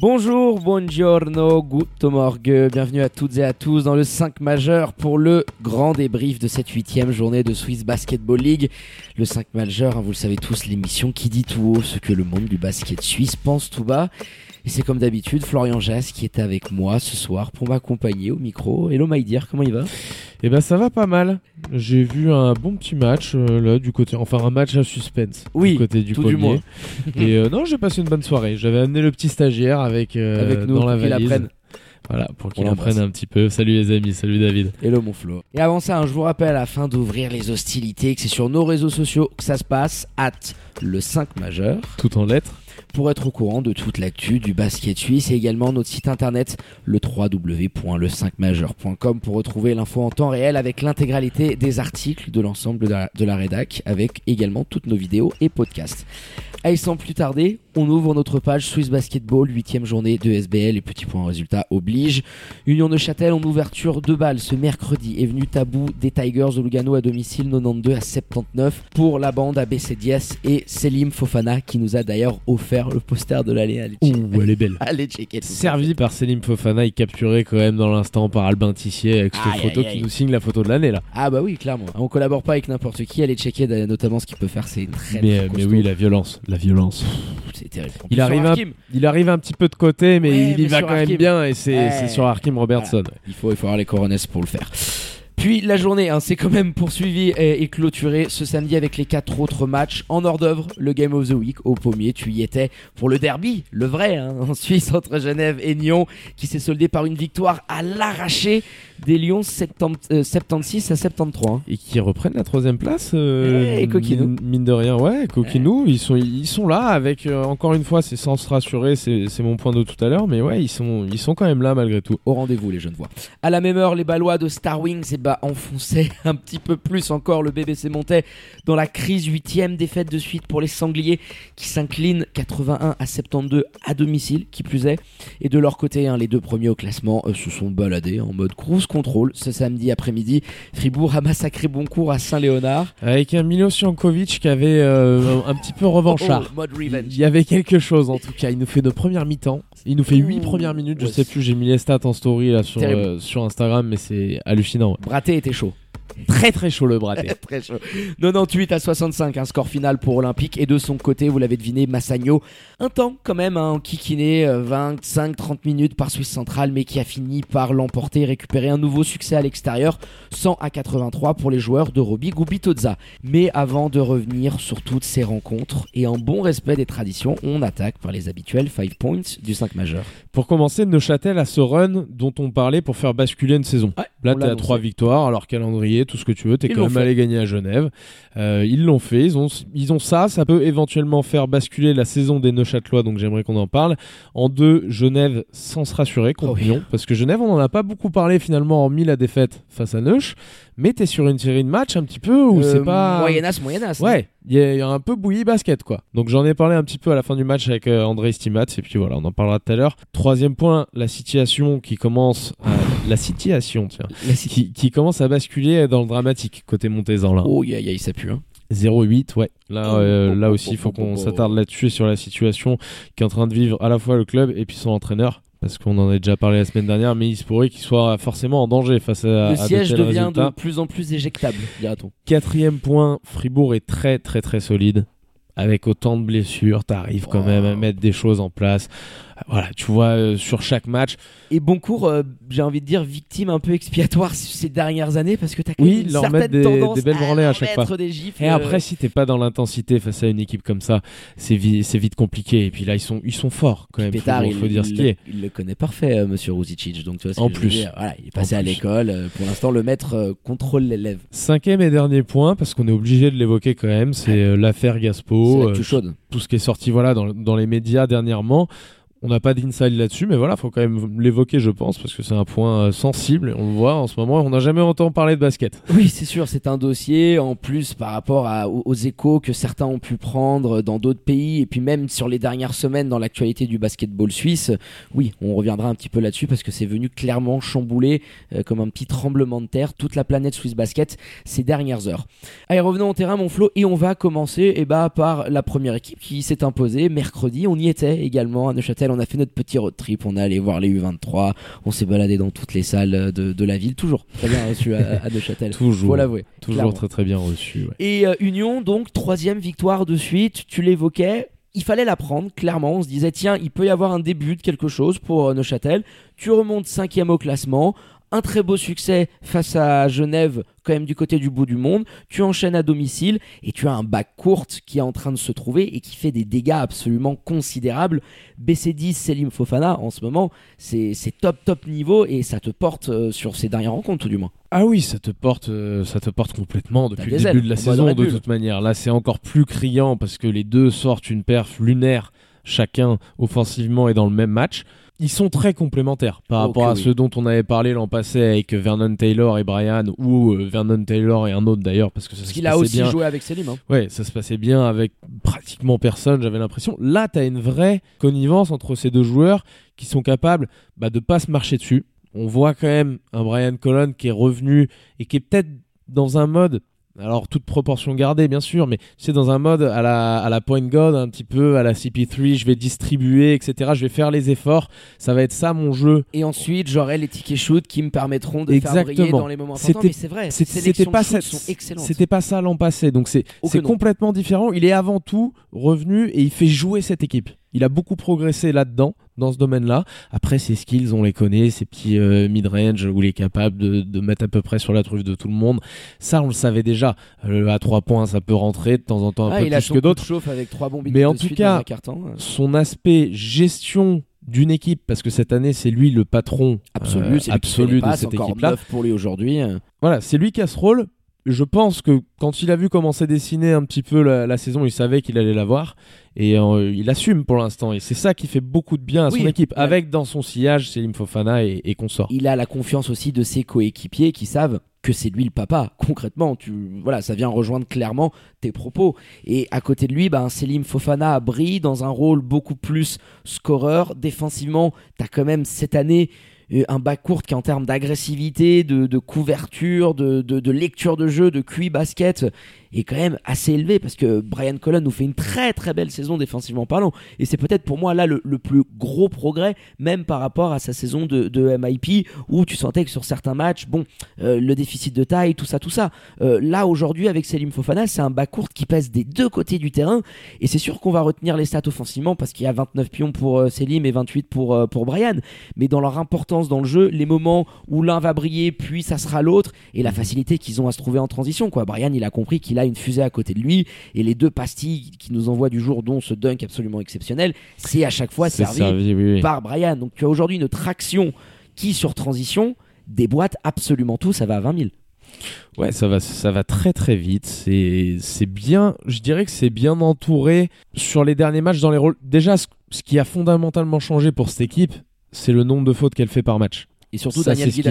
Bonjour, buongiorno, guten morgue, bienvenue à toutes et à tous dans le 5 majeur pour le grand débrief de cette huitième journée de Swiss Basketball League. Le 5 majeur, hein, vous le savez tous, l'émission qui dit tout haut ce que le monde du basket suisse pense tout bas. Et c'est comme d'habitude Florian Jass qui est avec moi ce soir pour m'accompagner au micro. Hello Maïdir, comment il va? Eh ben ça va pas mal. J'ai vu un bon petit match euh, là du côté, enfin un match à suspense Oui, du côté du tout du moins. Et euh, non, j'ai passé une bonne soirée. J'avais amené le petit stagiaire avec, euh, Avec nous, dans la pour qu'il valise. apprenne. Voilà, pour qu'il apprenne un petit peu. Salut les amis, salut David. Hello mon Flo. Et avant ça, hein, je vous rappelle afin d'ouvrir les hostilités que c'est sur nos réseaux sociaux que ça se passe, at le 5 majeur. Tout en lettres. Pour être au courant de toute l'actu du basket suisse et également notre site internet le www.le5majeur.com pour retrouver l'info en temps réel avec l'intégralité des articles de l'ensemble de la, de la rédac avec également toutes nos vidéos et podcasts. Allez, sans plus tarder, on ouvre notre page Swiss Basketball, huitième journée de SBL et petit point résultat oblige. Union de Châtel en ouverture de balles ce mercredi est venu tabou des Tigers de Lugano à domicile 92 à 79 pour la bande ABC Diaz et Selim Fofana qui nous a d'ailleurs offert le poster de check- Ouh, elle est belle. Allez checker. Servi par Selim Fofana et capturé quand même dans l'instant par Albin Tissier avec cette Aïe, photo aïe, aïe. qui nous signe la photo de l'année là. Ah bah oui, clairement. On collabore pas avec n'importe qui. Allez checker notamment ce qu'il peut faire. C'est très, mais, très mais costaud. oui, la violence, la violence. c'est terrible. Il arrive, un, il arrive un petit peu de côté, mais Ouais, il y mais va quand même bien et c'est sur Hakim Robertson. Il faut, il faut avoir les coronets pour le faire. Puis la journée hein, s'est quand même poursuivie et, et clôturée ce samedi avec les quatre autres matchs en hors d'œuvre. Le Game of the Week au pommier, tu y étais pour le derby, le vrai, hein, en Suisse entre Genève et Nyon, qui s'est soldé par une victoire à l'arraché des Lions 70, euh, 76 à 73. hein. et qui reprennent la troisième place. euh, Eh, et Coquinou. Mine, mine de rien, ouais, Coquinou, ils, sont, ils sont là avec, euh, encore une fois, c'est sans se rassurer, c'est mon point de tout à l'heure, mais ouais, ils sont, ils sont quand même là malgré tout. au rendez-vous les jeunes voix. À la même heure, les Ballois de Star Wings eh ben, enfonçaient un petit peu plus encore le BBC Montais dans la crise huitième défaite de suite pour les Sangliers qui s'inclinent 81 à 72 à domicile, qui plus est. Et de leur côté, hein, les deux premiers au classement euh, se sont baladés en mode cruise control ce samedi après-midi. Fribourg a massacré Boncourt à Saint-Léonard. Avec un Milo qui avait euh, un petit peu revanchard. Oh, mode. Il y avait quelque chose en tout cas. Il nous fait nos premières mi-temps. Il nous fait 8 Ouh. premières minutes. Je Ouais, sais plus, j'ai mis les stats en story là sur, euh, sur Instagram, mais c'est hallucinant. Braté était chaud. Très très chaud le braté. Très chaud. 98 à 65, un score final pour Olympique. Et de son côté, vous l'avez deviné, Massagno, un temps quand même, hein, en kikiné, 25-30 minutes par Suisse Centrale, mais qui a fini par l'emporter et récupérer un nouveau succès à l'extérieur, 100 à 83 pour les joueurs de Roby Gubitoza. Mais avant de revenir sur toutes ces rencontres, et en bon respect des traditions, on attaque par les habituels 5 points du 5 majeur. Pour commencer, Neuchâtel a ce run dont on parlait pour faire basculer une saison. Ouais, Là, à l'a trois victoires, alors calendrier, tout ce que tu veux, t'es Ils quand même fait. allé gagner à Genève. Euh, ils l'ont fait, ils ont, ils ont ça, ça peut éventuellement faire basculer la saison des Neuchâtelois, donc j'aimerais qu'on en parle. En deux, Genève sans se rassurer contre Oh oui. Lyon, parce que Genève, on en a pas beaucoup parlé finalement, hormis la défaite face à Neuch, mais t'es sur une série de matchs un petit peu où Euh, c'est pas... Moyennas, moyennas. hein. Ouais, il y, a- il y a un peu bouilli basket quoi. Donc j'en ai parlé un petit peu à la fin du match avec euh, André Stimat et puis voilà, on en parlera tout à l'heure. Troisième point, la situation qui commence à... la situation tiens, La qui, qui commence à basculer dans le dramatique côté Montezan là. Oh, aïe, aïe, ça pue. Hein. 0-8, ouais. Là, euh, Oh, là oh, aussi, il faut oh, oh, qu'on oh. s'attarde là-dessus et sur la situation qu'est en train de vivre à la fois le club et puis son entraîneur. Parce qu'on en a déjà parlé la semaine dernière, mais il se pourrait qu'il soit forcément en danger face à, Le siège devient résultats. de plus en plus éjectable, dira-t-on. Quatrième point, Fribourg est très très très solide. Avec autant de blessures, t'arrives quand Wow. même à mettre des choses en place. Voilà, tu vois, euh, sur chaque match, Et Boncourt, euh, j'ai envie de dire victime un peu expiatoire ces dernières années parce que t'as quand Oui, même une leur certaine des- tendance des belles branlées à chaque des gifles. Et euh, après, si t'es pas dans l'intensité face à une équipe comme ça, c'est vi- c'est vite compliqué. Et puis là, ils sont, ils sont forts quand même. Pétard, faut, il, faut dire ce qui est. il le connaît parfait, euh, Monsieur Ruzicic. Donc tu vois ce En que je veux plus. dire. Voilà, il est passé à l'école. Pour l'instant, le maître contrôle l'élève. Cinquième et dernier point, parce qu'on est obligé de l'évoquer quand même, c'est l'affaire Gaspo. tout ce qui est sorti voilà, dans, dans les médias dernièrement. On n'a pas d'inside là-dessus, mais voilà, faut quand même l'évoquer, je pense, parce que c'est un point euh, sensible. On le voit en ce moment, on n'a jamais entendu parler de basket. Oui, c'est sûr, c'est un dossier en plus par rapport aux échos que certains ont pu prendre dans d'autres pays et puis même sur les dernières semaines dans l'actualité du basketball suisse. Oui, on reviendra un petit peu là-dessus parce que c'est venu clairement chambouler euh, comme un petit tremblement de terre toute la planète Swiss Basket ces dernières heures. Allez, revenons au terrain, mon Flo, et on va commencer eh ben, par la première équipe qui s'est imposée mercredi. On y était également à Neuchâtel. On a fait notre petit road trip. On est allé voir les U23. On s'est baladé dans toutes les salles de, de la ville. Toujours très bien reçu à, à Neuchâtel. Toujours. Faut l'avouer. Toujours clairement. très très bien reçu. ouais. Et euh, Union, donc, troisième victoire de suite, tu l'évoquais. Il fallait la prendre, clairement. On se disait, tiens, il peut y avoir un début de quelque chose pour euh, Neuchâtel. Tu remontes cinquième au classement. Un très beau succès face à Genève, quand même du côté du bout du monde. Tu enchaînes à domicile et tu as un bac courte qui est en train de se trouver et qui fait des dégâts absolument considérables. BC10, Selim Fofana, en ce moment, c'est top, top niveau et ça te porte euh, sur ces dernières rencontres, tout du moins. Ah oui, ça te porte, euh, ça te porte complètement depuis le début ailes, de la saison de Bull. toute manière. Là, c'est encore plus criant parce que les deux sortent une perf lunaire chacun offensivement et dans le même match. Ils sont très complémentaires par rapport à oui. ceux dont on avait parlé l'an passé avec Vernon Taylor et Brian ou euh, Vernon Taylor et un autre d'ailleurs parce que ça Parce qu'il a aussi bien. joué avec Selim. hein. Ouais, ça se passait bien avec pratiquement personne, j'avais l'impression. Là, tu as une vraie connivence entre ces deux joueurs qui sont capables bah, de pas se marcher dessus. On voit quand même un Brian Colon qui est revenu et qui est peut-être dans un mode, alors toute proportion gardée bien sûr, mais c'est dans un mode à la, à la point god, un petit peu à la CP3, je vais distribuer, etc. Je vais faire les efforts. Ça va être ça mon jeu. Et ensuite, j'aurai les tickets shoot qui me permettront de faire briller Exactement. dans les moments importants. C'était- Mais c'est vrai, C'était pas, excellentes. c'était pas ça l'an passé, donc c'est Oh complètement différent. Il est avant tout revenu et il fait jouer cette équipe. Il a beaucoup progressé là-dedans, dans ce domaine-là. Après, ses skills, on les connaît, ses petits euh, mid-range où il est capable de, de mettre à peu près sur la truffe de tout le monde. Ça, on le savait déjà. Euh, à trois points, ça peut rentrer de temps en temps un Ah, peu il a plus son que d'autres. chauffe avec trois bombes Mais en tout cas, carton. Son aspect gestion d'une équipe, parce que cette année, c'est lui le patron Absolu, euh, absolu de cette équipe-là. pour lui aujourd'hui. Voilà, c'est lui qui a ce rôle. Je pense que quand il a vu comment s'est dessiné un petit peu la, la saison, il savait qu'il allait l'avoir. Et euh, il assume pour l'instant. Et c'est ça qui fait beaucoup de bien à son équipe. Avec dans son sillage Selim Fofana et, et consorts. Il a la confiance aussi de ses coéquipiers qui savent que c'est lui le papa. Concrètement, tu, voilà, ça vient rejoindre clairement tes propos. Et à côté de lui, ben, Selim Fofana brille dans un rôle beaucoup plus scoreur. Défensivement, tu as quand même cette année un bas court qui en termes d'agressivité, de, couverture, de, de- de lecture de jeu, de QI basket est quand même assez élevé parce que Brian Cullen nous fait une très très belle saison défensivement parlant. Et c'est peut-être pour moi là le, le plus gros progrès même par rapport à sa saison de, de MIP où tu sentais que sur certains matchs bon euh, le déficit de taille tout ça tout ça. Euh, là aujourd'hui avec Selim Fofana c'est un bas court qui pèse des deux côtés du terrain. Et c'est sûr qu'on va retenir les stats offensivement parce qu'il y a 29 pions pour euh, Selim et 28 pour, pour Brian. Mais dans leur importance dans le jeu les moments où l'un va briller puis ça sera l'autre et la facilité qu'ils ont à se trouver en transition quoi. Brian il a compris qu'il a une fusée à côté de lui et les deux pastilles qui nous envoient du jour dont ce dunk absolument exceptionnel c'est à chaque fois servi servi, oui, oui. par Brian donc tu as aujourd'hui une traction qui sur transition déboîte absolument tout ça va à 20 000 Ouais, ça va, ça va très très vite. C'est, bien. Je dirais que c'est bien entouré sur les derniers matchs dans les rôles. Déjà, ce, ce qui a fondamentalement changé pour cette équipe, c'est le nombre de fautes qu'elle fait par match. et surtout Ça, Daniel c'est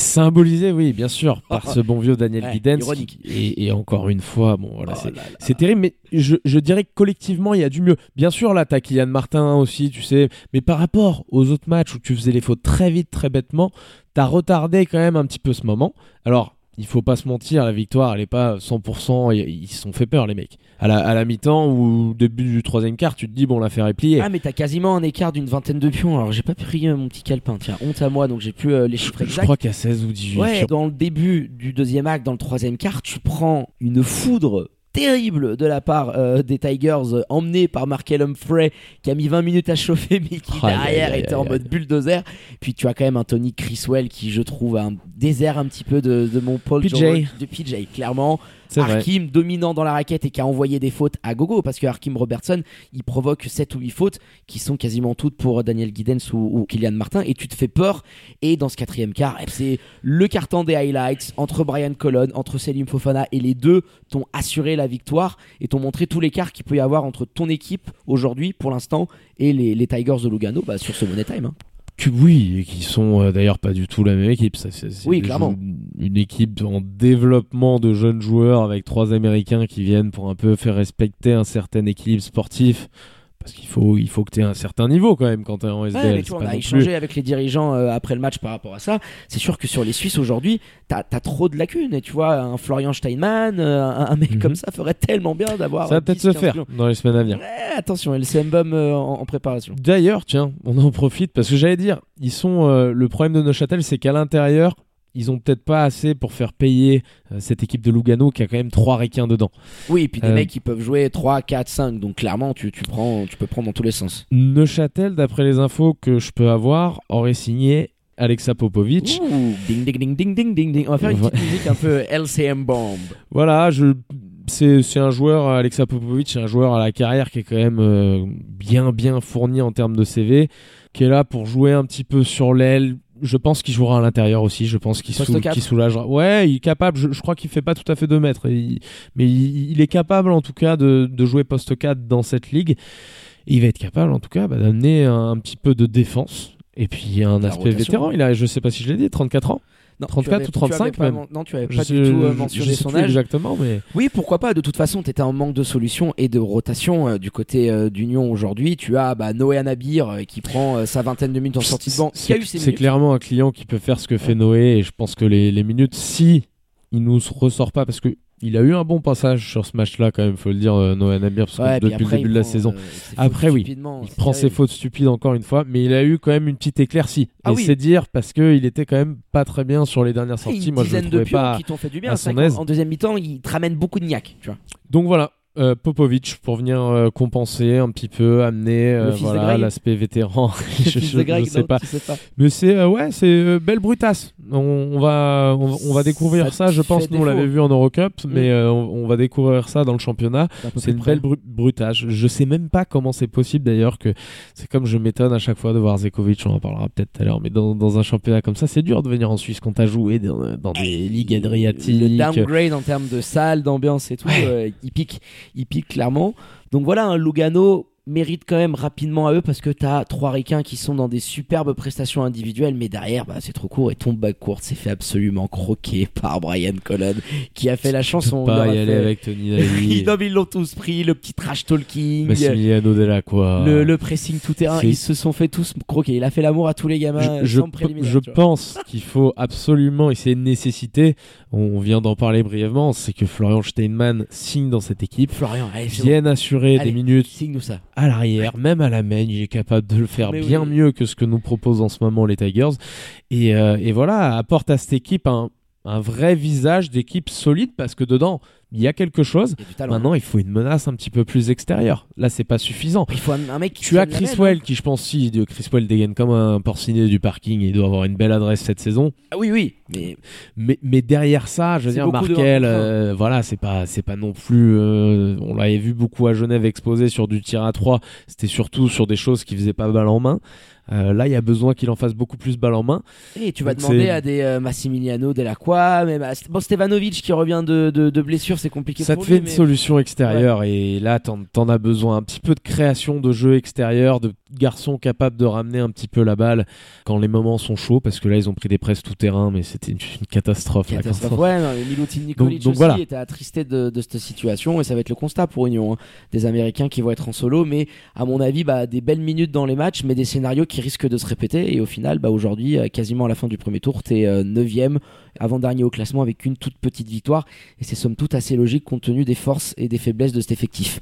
symbolisé, oui, bien sûr, par ce bon vieux Daniel Ouais. Et, et encore une fois, bon, voilà, Oh c'est terrible, mais je, je dirais que collectivement, il y a du mieux. Bien sûr, là, t'as Kylian Martin aussi, tu sais, mais par rapport aux autres matchs où tu faisais les fautes très vite, très bêtement, t'as retardé quand même un petit peu ce moment. Alors, il faut pas se mentir, la victoire, elle est pas 100%, ils se sont fait peur, les mecs. À la, à la mi-temps ou au début du troisième quart, tu te dis, bon, l'affaire est pliée. Ah mais t'as quasiment un écart d'une vingtaine de pions. Alors j'ai pas pris euh, mon petit calepin. Tiens, honte à moi. Donc j'ai plus euh, les chiffres je exacts. crois qu'il y a 16 ou 18. Ouais, dans le début du deuxième acte, dans le troisième quart, tu prends une foudre terrible de la part euh, des Tigers euh, emmenée par Markel Humphrey qui a mis 20 minutes à chauffer mais qui derrière était en mode bulldozer. Puis tu as quand même un Tony Criswell qui je trouve a un désert un petit peu de, de mon Paul PJ. De PJ clairement Hakim dominant dans la raquette et qui a envoyé des fautes à gogo parce que Hakim Robertson il provoque 7 ou 8 fautes qui sont quasiment toutes pour Daniel Giddens ou, Kylian Martin et tu te fais peur et dans ce quatrième quart eh, c'est le carton des highlights entre Brian Colon entre Selim Fofana et les deux t'ont assuré la victoire et t'ont montré tout l'écart qu'il peut y avoir entre ton équipe aujourd'hui pour l'instant et les, les Tigers de Lugano bah, sur ce Money Time hein. Que oui, et qui sont euh, d'ailleurs pas du tout la même équipe. Ça, c'est, c'est Oui, clairement. Une équipe en développement de jeunes joueurs avec trois Américains qui viennent pour un peu faire respecter un certain équilibre sportif. Parce qu'il faut, il faut que tu aies un certain niveau quand même quand tu es en SBL. Ouais, mais tu vois, on a échangé plus- avec les dirigeants euh, après le match par rapport à ça. C'est sûr que sur les Suisses aujourd'hui, t'as as trop de lacunes. Et tu vois, un Florian Steinmann, euh, un, un mec Mhm. comme ça ferait tellement bien d'avoir. Ça va peut-être 10, se 15 faire dans les semaines à venir. Ouais, attention, LCM Bum euh, en, en préparation. D'ailleurs, tiens, on en profite parce que j'allais dire, ils sont euh, le problème de Neuchâtel, c'est qu'à l'intérieur, ils ont peut-être pas assez pour faire payer euh, cette équipe de Lugano qui a quand même trois requins dedans. Oui, et puis des Euh, mecs qui peuvent jouer 3, 4, 5. Donc clairement, tu, tu, prends, tu peux prendre dans tous les sens. Neuchâtel, d'après les infos que je peux avoir, aurait signé Alexa Popovic. Ouh, ding, ding, ding, ding, ding, ding, ding. On va faire une petite musique un peu LCM Bomb. Voilà, je c'est un joueur Alexa Popovic, c'est un joueur à la carrière qui est quand même euh, bien bien fourni en termes de CV, qui est là pour jouer un petit peu sur l'aile. Je pense qu'il jouera à l'intérieur aussi. Je pense qu'il soulagera. Ouais, il est capable. Je, je crois qu'il fait pas tout à fait 2 mètres, il- mais il, il est capable en tout cas de, de jouer poste 4 dans cette ligue. Il va être capable en tout cas bah, d'amener un, un petit peu de défense. Et puis un La aspect rotation. vétéran. Il a, je sais pas si je l'ai dit, 34 ans. Non, 34 tu avais- ou tu avais 35 pas même. men- Non, tu avais Je pas sais- du tout euh, mentionné son âge. exactement, mais Oui, pourquoi pas. De toute façon, tu étais en manque de solutions et de rotation euh, du côté euh, d'Union aujourd'hui. Tu as bah, Noé Anabir qui prend sa vingtaine de minutes en sortie de banc. C'est clairement un client qui peut faire ce que fait Noé et je pense que les, les minutes, si il nous ressort pas, parce que il a eu un bon passage sur ce match-là quand même, faut le dire, euh, Noé Nabir, parce que Ouais, depuis après, le début de la saison, euh, Après, oui. il prend ses fautes stupides encore une fois, mais il a eu quand même une petite éclaircie. Ah et oui. c'est dire parce qu'il était quand même pas très bien sur les dernières sorties. Moi, je le de trouvais pions pas. qui t'ont fait du bien. à son aise. En deuxième mi-temps, il te ramène beaucoup de niaque. Tu vois. Donc voilà. Euh, Popovic pour venir euh, compenser un petit peu, amener euh, voilà l'aspect vétéran. je, je- Greg, je sais non, pas. sais pas. Mais c'est euh, ouais, c'est belle brutasse. On, on va on, on va découvrir Ça je pense nous on défaut. l'avait vu en Eurocup, Mm. mais on, on va découvrir ça dans le championnat. C'est une près belle bru- brutasse. Je, sais même pas comment c'est possible d'ailleurs que c'est comme je m'étonne à chaque fois de voir Zekovic. On en parlera peut-être tout à l'heure, mais dans, dans un championnat comme ça, c'est dur de venir en Suisse quand t'as joué dans, dans des ligues adriatiques. Le downgrade en termes de salle, d'ambiance et tout, Ouais. il pique, il pique clairement. Donc voilà, un Lugano mérite quand même rapidement à eux parce que t'as trois ricains qui sont dans des superbes prestations individuelles, mais derrière, bah, c'est trop court et ton backcourt s'est fait absolument croquer par Brian Colon qui a fait la chanson. pas y aller fait- avec Tony Daly, Non, mais ils l'ont tous pris, le petit trash talking. Massimiliano Delacroix. Le, le pressing tout terrain, ils se sont fait tous croquer. Il a fait l'amour à tous les gamins je, sans pense qu'il faut absolument, et c'est une nécessité, on vient d'en parler brièvement, c'est que Florian Steinmann signe dans cette équipe, Florian, allez, vienne assurer Allez, des minutes signe-nous ça. À l'arrière, même à la main, il est capable de le faire Mais bien oui. mieux que ce que nous proposent en ce moment les Tigers. Et, euh, et voilà, apporte à cette équipe un, un vrai visage d'équipe solide parce que dedans, il y a quelque chose. Il y a du talent. Maintenant, il faut une menace un petit peu plus extérieure. Là, c'est pas suffisant. Il faut un, un mec qui Tu as tienne la Chris mène, Well qui, je pense, si Chris Well dégaine comme un porcinet du parking, il doit avoir une belle adresse cette saison. Ah oui, oui, mais Mais, mais derrière ça, je veux dire, de Markel, un. euh, voilà, c'est pas, c'est pas non plus. euh, on l'avait vu beaucoup à Genève exposé sur du tir à 3 C'était surtout sur des choses qui faisaient pas balle en main. Euh, là, il y a besoin qu'il en fasse beaucoup plus balle en main. Et tu vas Donc demander à des euh, Massimiliano Delacroix, même à bon, Stevanovic qui revient de, de, de blessure, c'est compliqué Ça te fait une mais- solution extérieure et là, t'en, t'en as besoin. Un petit peu de création de jeu extérieur, de garçons capables de ramener un petit peu la balle quand les moments sont chauds, parce que là, ils ont pris des presses tout terrain, mais c'était une, une catastrophe. là, quand Catastrophe. on- Ouais, non, Milutin Nikolic Donc- donc aussi voilà. était attristé de, de cette situation et ça va être le constat pour Union. hein. Des Américains qui vont être en solo, mais à mon avis, bah, des belles minutes dans les matchs, mais des scénarios qui risquent de se répéter. Et au final, bah, aujourd'hui, euh, quasiment à la fin du premier tour, t'es 9ème, avant-dernier au classement avec une toute petite victoire. Et c'est somme toute assez logique compte tenu des forces et des faiblesses de cet effectif.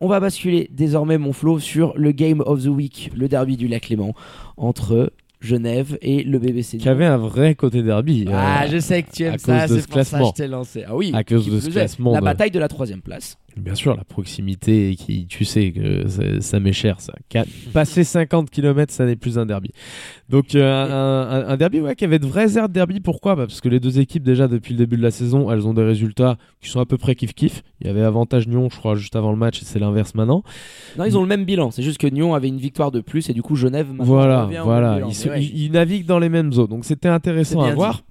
On va basculer désormais, mon flow, sur le Game of the Week, le derby du Lac Léman, entre Genève et le BBC. Qui avait un vrai côté derby. Ah, euh, je sais que tu aimes à ça, c'est ce pour ça que classement. je t'ai lancé. Ah oui, À cause de ce classement La bataille de la troisième place. Bien sûr, la proximité, qui, tu sais que ça, ça m'est cher, ça. Passer 50 km, ça n'est plus un derby. Donc, euh, un, derby ouais, qui avait de vrais airs de derby. Pourquoi? Bah, Parce que les deux équipes, déjà, depuis le début de la saison, elles ont des résultats qui sont à peu près kiff-kiff. Il y avait avantage Nyon, je crois, juste avant le match, et c'est l'inverse maintenant. Non, ils ont le même bilan. C'est juste que Nyon avait une victoire de plus et du coup Genève. maintenant, Voilà, voilà. Ils, Mais se- ouais. ils- ils naviguent dans les mêmes eaux. Donc, c'était intéressant à voir.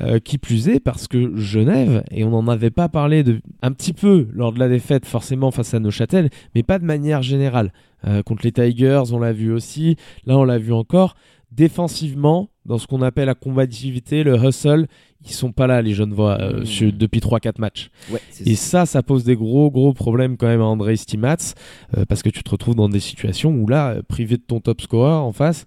Euh, qui plus est parce que Genève, et on n'en avait pas parlé de, un petit peu lors de la défaite forcément face à Neuchâtel, mais pas de manière générale. Euh, contre les Tigers, on l'a vu aussi, là on l'a vu encore. Défensivement, dans ce qu'on appelle la combativité, le hustle, ils sont pas là les Genevois euh, Mmh. sur- depuis 3-4 matchs. Ouais, Et ça, ça pose des gros gros problèmes quand même à André Stimats, euh, parce que tu te retrouves dans des situations où là, euh, privé de ton top scorer en face,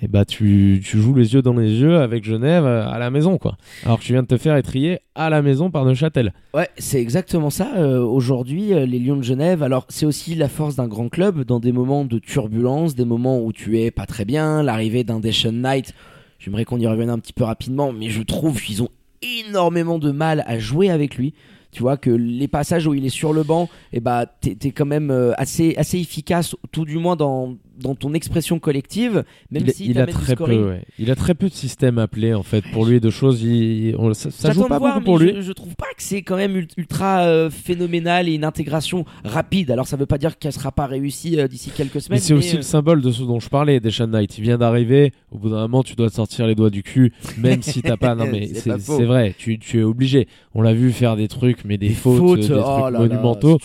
et bah tu, tu joues les yeux dans les yeux avec Genève euh, à la maison quoi. Alors que tu viens de te faire étrier à la maison par Neuchâtel. Ouais, c'est exactement ça. Euh, Aujourd'hui, euh, les Lions de Genève, alors c'est aussi la force d'un grand club dans des moments de turbulence, des moments où tu es pas très bien, l'arrivée d'un Deshaun Knight. J'aimerais qu'on y revienne un petit peu rapidement, mais je trouve qu'ils ont énormément de mal à jouer avec lui. Tu vois que les passages où il est sur le banc, et bah t'es quand même assez assez efficace, tout du moins dans dans ton expression collective, même il, si il a très peu, ouais. il a très peu de systèmes appelés en fait pour lui de choses. Il, on- ça, ça joue pas voir, beaucoup pour lui. Je, je trouve pas que c'est quand même ult- ultra euh, phénoménal et une intégration rapide. Alors ça veut pas dire qu'elle sera pas réussie euh, d'ici quelques semaines. Mais c'est aussi euh, le symbole de ce dont je parlais, Deshaun Knight. Il vient d'arriver. Au bout d'un moment, tu dois te sortir les doigts du cul, même si t'as pas. Non, mais C'est vrai. Tu, tu es obligé. On l'a vu faire des trucs, mais des, des fautes, fautes, des oh trucs là là, monumentaux.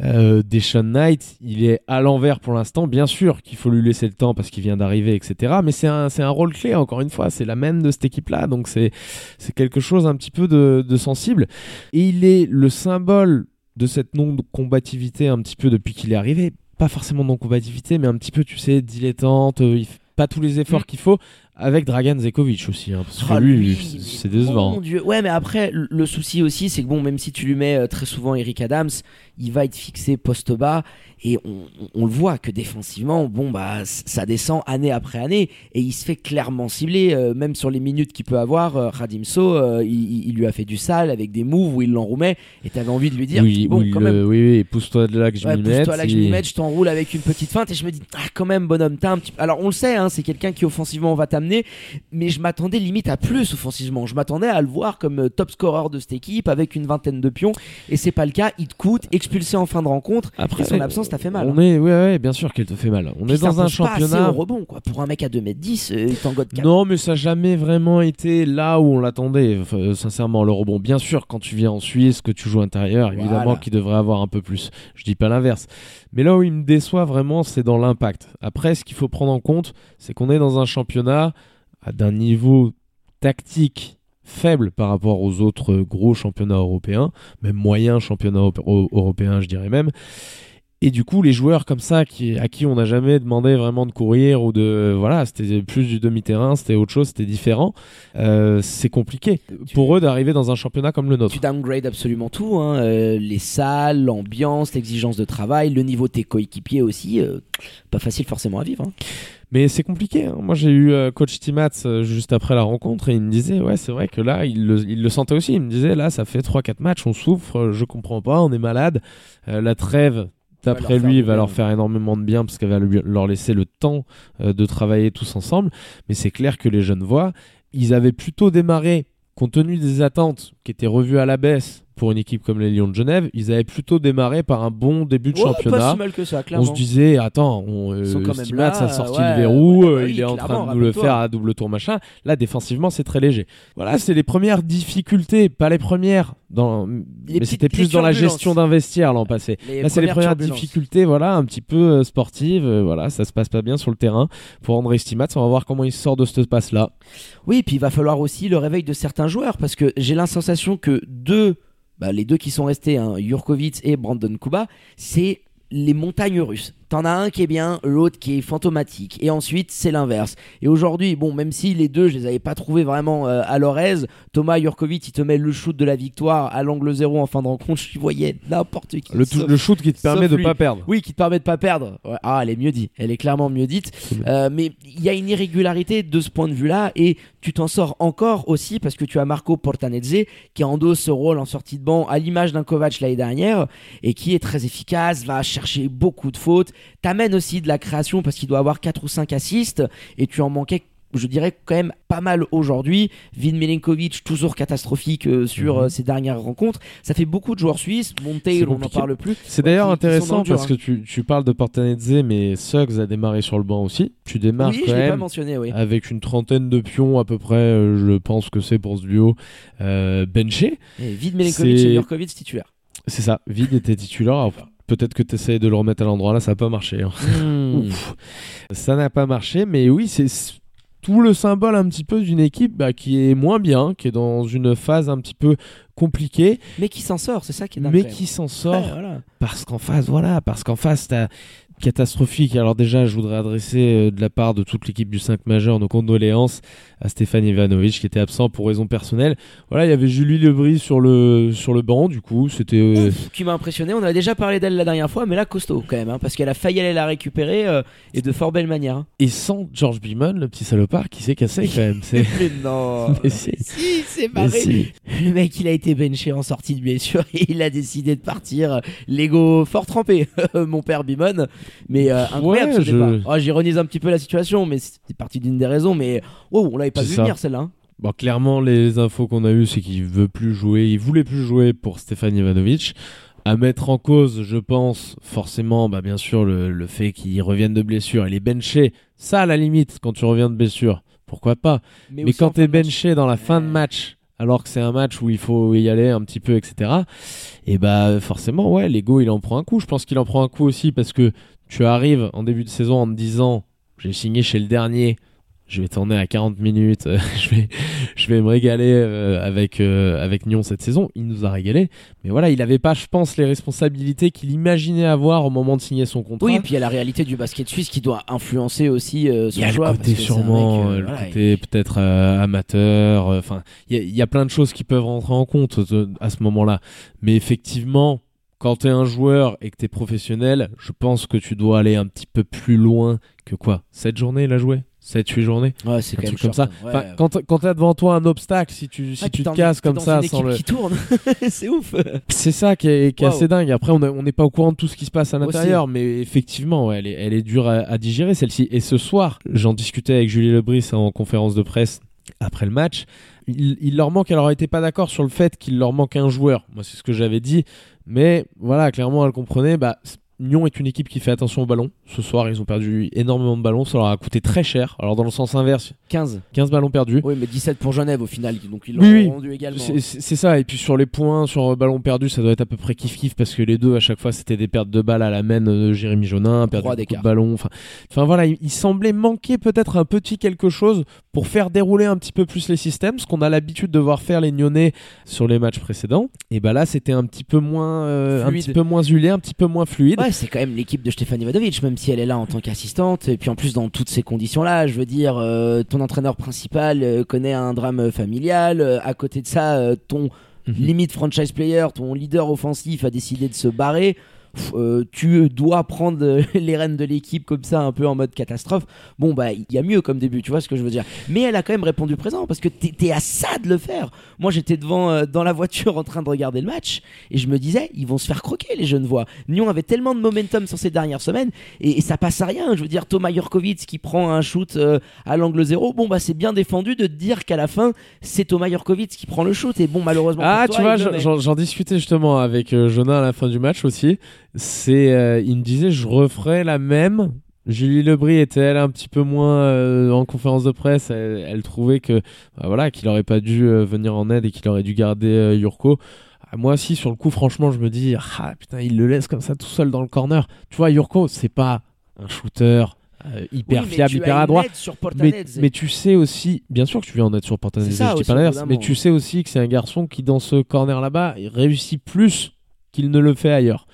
Euh, Deshaun Knight, il est à l'envers pour l'instant. Bien sûr qu'il faut lui laisser le temps parce qu'il vient d'arriver, etc. Mais c'est un, c'est un rôle clé, encore une fois. C'est la main de cette équipe-là. Donc c'est, c'est quelque chose un petit peu de, de sensible. Et il est le symbole de cette non-combativité un petit peu depuis qu'il est arrivé. Pas forcément non-combativité, mais un petit peu, tu sais, dilettante. euh, il fait pas tous les efforts Mm. qu'il faut. Avec Dragan Zekovic aussi. hein, parce que Oh, lui, lui, c'est- décevant. Mon Dieu. Ouais, mais après, le- le souci aussi, c'est que bon, même si tu lui mets euh, très souvent Eric Adams, il va être fixé poste bas et on, on- le voit que défensivement, bon, bah, ça descend année après année et il se fait clairement cibler, euh, même sur les minutes qu'il peut avoir. euh, Radimso, euh, il, lui a fait du sale avec des moves où il l'enroumait et t'avais envie de lui dire, oui, bon, oui, quand le- même. oui, oui, pousse-toi de là que je Ouais, m'y pousse-toi mette. là que je m'y mette, je t'enroule avec une petite feinte et je me dis ah quand même bonhomme t'as un petit alors on le sait hein, c'est quelqu'un qui offensivement va t'amener mais je m'attendais limite à plus offensivement je m'attendais à le voir comme euh, top scorer de cette équipe avec une vingtaine de pions et c'est pas le cas il te coûte expulsé en fin de rencontre Après, et son absence t'a fait mal On hein. est, ouais, ouais, bien sûr qu'elle te fait mal. On Puis est dans un pose pas championnat. au rebond quoi pour un mec à 2m10 euh, il t'engote 4 Non, mais ça n'a jamais vraiment été là où on l'attendait. Enfin, sincèrement, le rebond. Bien sûr, quand tu viens en Suisse, que tu joues intérieur, évidemment Voilà. qu'il devrait avoir un peu plus. Je dis pas l'inverse. Mais là où il me déçoit vraiment, c'est dans l'impact. Après, ce qu'il faut prendre en compte, c'est qu'on est dans un championnat d'un niveau tactique faible par rapport aux autres gros championnats européens, même moyens championnats euro- euro- européens, je dirais même. Et du coup, les joueurs comme ça, qui, à qui on n'a jamais demandé vraiment de courir ou de. Voilà, c'était plus du demi-terrain, c'était autre chose, c'était différent. euh, c'est compliqué pour eux d'arriver dans un championnat comme le nôtre. tu downgrades absolument tout hein, euh, les salles l'ambiance l'exigence de travail le niveau de tes coéquipiers aussi euh, pas facile forcément à vivre hein. Mais c'est compliqué. hein. Moi, j'ai eu euh, coach Timats euh, juste après la rencontre et il me disait Ouais, c'est vrai que là, il le, il le sentait aussi. Il me disait Là, ça fait 3-4 matchs, on souffre, euh, je comprends pas, on est malade. Euh, la trêve. D'après lui, va leur faire énormément de bien parce qu'elle va lui- leur laisser le temps euh, de travailler tous ensemble. Mais c'est clair que les jeunes voient, ils avaient plutôt démarré, compte tenu des attentes qui étaient revues à la baisse pour une équipe comme les Lions de Genève, ils avaient plutôt démarré par un bon début de Ouais, championnat. pas si mal que ça clairement On se disait, attends, on, euh, Ils sont quand même Stimats là, a sorti ouais, le verrou, ouais, euh, il est en train de nous le faire à double tour machin. Là, défensivement, c'est très léger. Voilà, c'est les premières difficultés, pas les premières, dans... mais c'était plus dans la gestion d'un vestiaire l'an passé. Les Là, c'est les premières difficultés, voilà, un petit peu euh, sportives. euh, voilà, ça se passe pas bien sur le terrain. Pour André Stimats, on va voir comment il sort de ce passe-là. Oui, puis il va falloir aussi le réveil de certains joueurs parce que j'ai la sensation que deux, bah, les deux qui sont restés, hein, Jurkovic et Brandon Kuba, c'est les montagnes russes. T'en as un qui est bien, l'autre qui est fantomatique. Et ensuite, c'est l'inverse. Et aujourd'hui, bon, même si les deux, je les avais pas trouvés vraiment euh, à leur aise, Thomas Jurkovic, il te met le shoot de la victoire à l'angle zéro en fin de rencontre. Je voyais n'importe qui. Le, sauf- le shoot qui te permet de lui. pas perdre. Oui, qui te permet de pas perdre. Ouais, Ah, elle est mieux dit. Elle est clairement mieux dite. Euh, mais il y a une irrégularité de ce point de vue-là et tu t'en sors encore aussi parce que tu as Marco Portanezze qui endosse ce rôle en sortie de banc à l'image d'un Kovac l'année dernière et qui est très efficace, va chercher beaucoup de fautes, t'amène aussi de la création parce qu'il doit avoir 4 ou 5 assists et tu en manquais je dirais quand même pas mal aujourd'hui. Vin Milenkovic, toujours catastrophique euh, sur Mhm. euh, ses dernières rencontres. Ça fait beaucoup de joueurs suisses. Monteil, C'est on n'en parle plus. C'est Ouais, d'ailleurs intéressant dur, parce hein. que tu, tu parles de Portanezze, mais Suggs a démarré sur le banc aussi. Tu démarres Oui, quand pas même mentionné, oui. avec une trentaine de pions à peu près, euh, je pense que c'est pour ce duo benché. Et Vid Milenkovic C'est- et Jurkovic titulaire. C'est ça, Vide était titulaire. Peut-être que tu essayes de le remettre à l'endroit là, ça n'a pas marché. hein. Ouf. Ça n'a pas marché, mais oui, c'est tout le symbole un petit peu d'une équipe bah, qui est moins bien, qui est dans une phase un petit peu compliquée, Mais qui s'en sort, c'est ça qui est dingue. mais qui s'en sort Ouais, voilà. parce qu'en face, voilà, parce qu'en face, t'as catastrophique. Alors déjà, je voudrais adresser euh, de la part de toute l'équipe du 5 majeur nos condoléances à Stéphane Ivanovic qui était absent pour raison personnelle. Voilà, il y avait Julie Lebris sur le sur le banc, du coup, c'était euh, qui m'a impressionné. On avait déjà parlé d'elle la dernière fois, mais là costaud quand même, hein, parce qu'elle a failli aller la récupérer euh, et de fort belle manière. hein. et sans George Beeman, le petit salopard qui s'est cassé quand même. C'est Mais non. Mais si. si, c'est Mais si. Le mec, il a été benché en sortie de blessure et il a décidé de partir. L'ego fort trempé, mon père Bimon. Mais euh, incroyable Ouais, ce je-. Oh, J'ironise un petit peu la situation, mais c'est partie d'une des raisons. Mais oh, on l'avait pas vu ça. venir celle-là. hein. Bon, clairement, les infos qu'on a eues, c'est qu'il veut plus jouer. Il voulait plus jouer pour Stéphane Ivanovic. À mettre en cause, je pense, forcément, bah, bien sûr, le, le fait qu'il revienne de blessure. Il est benché. Ça, à la limite, quand tu reviens de blessure, pourquoi pas. Mais, quand de match. benché dans la fin de match, alors que c'est un match où il faut y aller un petit peu, etc., et bah, forcément, ouais, l'ego, il en prend un coup. Je pense qu'il en prend un coup aussi parce que tu arrives en début de saison en te disant, j'ai signé chez le dernier, je vais tourner à 40 minutes, euh, je vais, je vais me régaler euh, avec euh, avec Nyon cette saison. Il nous a régalé, mais voilà, il avait pas, je pense, les responsabilités qu'il imaginait avoir au moment de signer son contrat. Oui, et puis il y a la réalité du basket suisse qui doit influencer aussi euh, il son y a le joueur. côté parce que c'est un sûrement, mec, euh, euh, le voilà, côté peut-être euh, amateur. euh, Enfin, il y, a- il y a plein de choses qui peuvent rentrer en compte euh, à ce moment-là. Mais effectivement, quand tu es un joueur et que tu es professionnel, je pense que tu dois aller un petit peu plus loin que quoi? 7 journées, il a joué? 7-8 journées? Il- Ouais, c'est un quand même truc comme ça. hein. Enfin, quand quand t'as devant toi un obstacle, si tu si Ah, tu te casses comme dans ça une sans le, qui tourne, c'est ouf. c'est ça qui est, qui est assez dingue. Après, on n'est pas au courant de tout ce qui se passe à l'intérieur, mais effectivement, ouais, elle, est, elle est dure à, à digérer celle-ci. Et ce soir, j'en discutais avec Julie Lebris en conférence de presse après le match. Il, il leur manque, elle aurait été pas d'accord sur le fait qu'il leur manque un joueur. Moi, c'est ce que j'avais dit. Mais voilà, clairement, elle comprenait. Bah, Nyon est une équipe qui fait attention au ballon. Ce soir, ils ont perdu énormément de ballons. Ça leur a coûté très cher. Alors, dans le sens inverse, 15. 15 ballons perdus. Oui, mais 17 pour Genève au final, donc ils l'ont Oui, oui. rendu également. C'est- ça, et puis sur les points, sur euh, ballon perdu, ça doit être à peu près kiff-kiff parce que les deux, à chaque fois, c'était des pertes de balles à la main de Jérémy Jonin, perdu beaucoup de ballons. Enfin, enfin voilà, il, il semblait manquer peut-être un petit quelque chose pour faire dérouler un petit peu plus les systèmes, ce qu'on a l'habitude de voir faire les Nyonnais sur les matchs précédents. Et bah là, c'était un petit peu moins, euh, un petit peu moins un petit peu moins fluide. Ouais, c'est quand même l'équipe de Stéphane Ivanovic, même si elle est là en tant qu'assistante. Et puis en plus, dans toutes ces conditions-là, je veux dire, euh, ton entraîneur principal euh, connaît un drame familial. euh, à côté de ça, ton Mhm. limite franchise player, ton leader offensif a décidé de se barrer. Euh, tu dois prendre euh, les rênes de l'équipe comme ça, un peu en mode catastrophe. Bon, bah, il y a mieux comme début, tu vois ce que je veux dire. Mais elle a quand même répondu présent parce que t'es à ça de le faire. Moi, j'étais devant euh, dans la voiture en train de regarder le match et je me disais, ils vont se faire croquer, les jeunes voix. Nyon avait tellement de momentum sur ces dernières semaines et, et ça passe à rien. Je veux dire, Thomas Jurkovic qui prend un shoot euh, à l'angle zéro, bon, bah, c'est bien défendu de te dire qu'à la fin, c'est Thomas Jurkovic qui prend le shoot. Et bon, malheureusement, Ah, pour tu toi, vois, il le j'en- discutais justement avec Jonas à la fin du match aussi. C'est, euh, il me disait, je referais la même. Julie Lebris était elle un petit peu moins euh, en conférence de presse. Elle, elle trouvait que bah, voilà qu'il aurait pas dû euh, venir en aide et qu'il aurait dû garder Yurko. Ah, moi aussi sur le coup, franchement, je me dis ah putain, il le laisse comme ça tout seul dans le corner. Tu vois, Yurko, c'est pas un shooter hyper Oui, fiable, hyper adroit. aide Mais, mais tu sais aussi, bien sûr que tu viens en être sur Portanese, ça je dis pas mais tu sais aussi que c'est un garçon qui, dans ce corner là-bas, il réussit plus qu'il ne le fait ailleurs.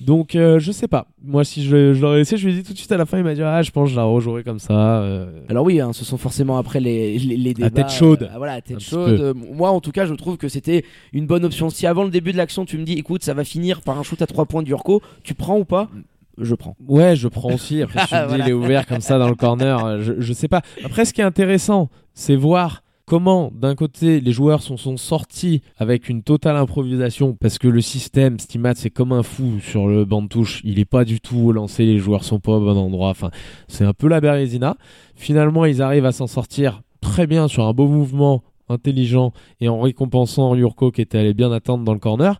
Donc euh, je sais pas. Moi si je, je l'aurais laissé, je lui ai dit tout de suite à la fin, il m'a dit ah je pense que je la rejouerai comme ça. euh. Alors oui, hein, ce sont forcément après les, les, les débats. tête chaude. euh, voilà, à tête Un chaude. moi, en tout cas, je trouve que c'était une bonne option. Si avant le début de l'action, tu me dis, écoute, ça va finir par un shoot à 3 points d'Urko, tu prends ou pas? Je prends. Ouais, je prends aussi. Après, tu me dis, Voilà. il est ouvert comme ça dans le corner. Je, je sais pas. Après, ce qui est intéressant, c'est voir comment, d'un côté, les joueurs sont, sont sortis avec une totale improvisation parce que le système, Stimat, c'est comme un fou sur le banc de touche. Il est pas du tout lancé. Les joueurs sont pas au bon endroit. Enfin, c'est un peu la bérésina. Finalement, ils arrivent à s'en sortir très bien sur un beau mouvement intelligent et en récompensant Yurko qui était allé bien attendre dans le corner.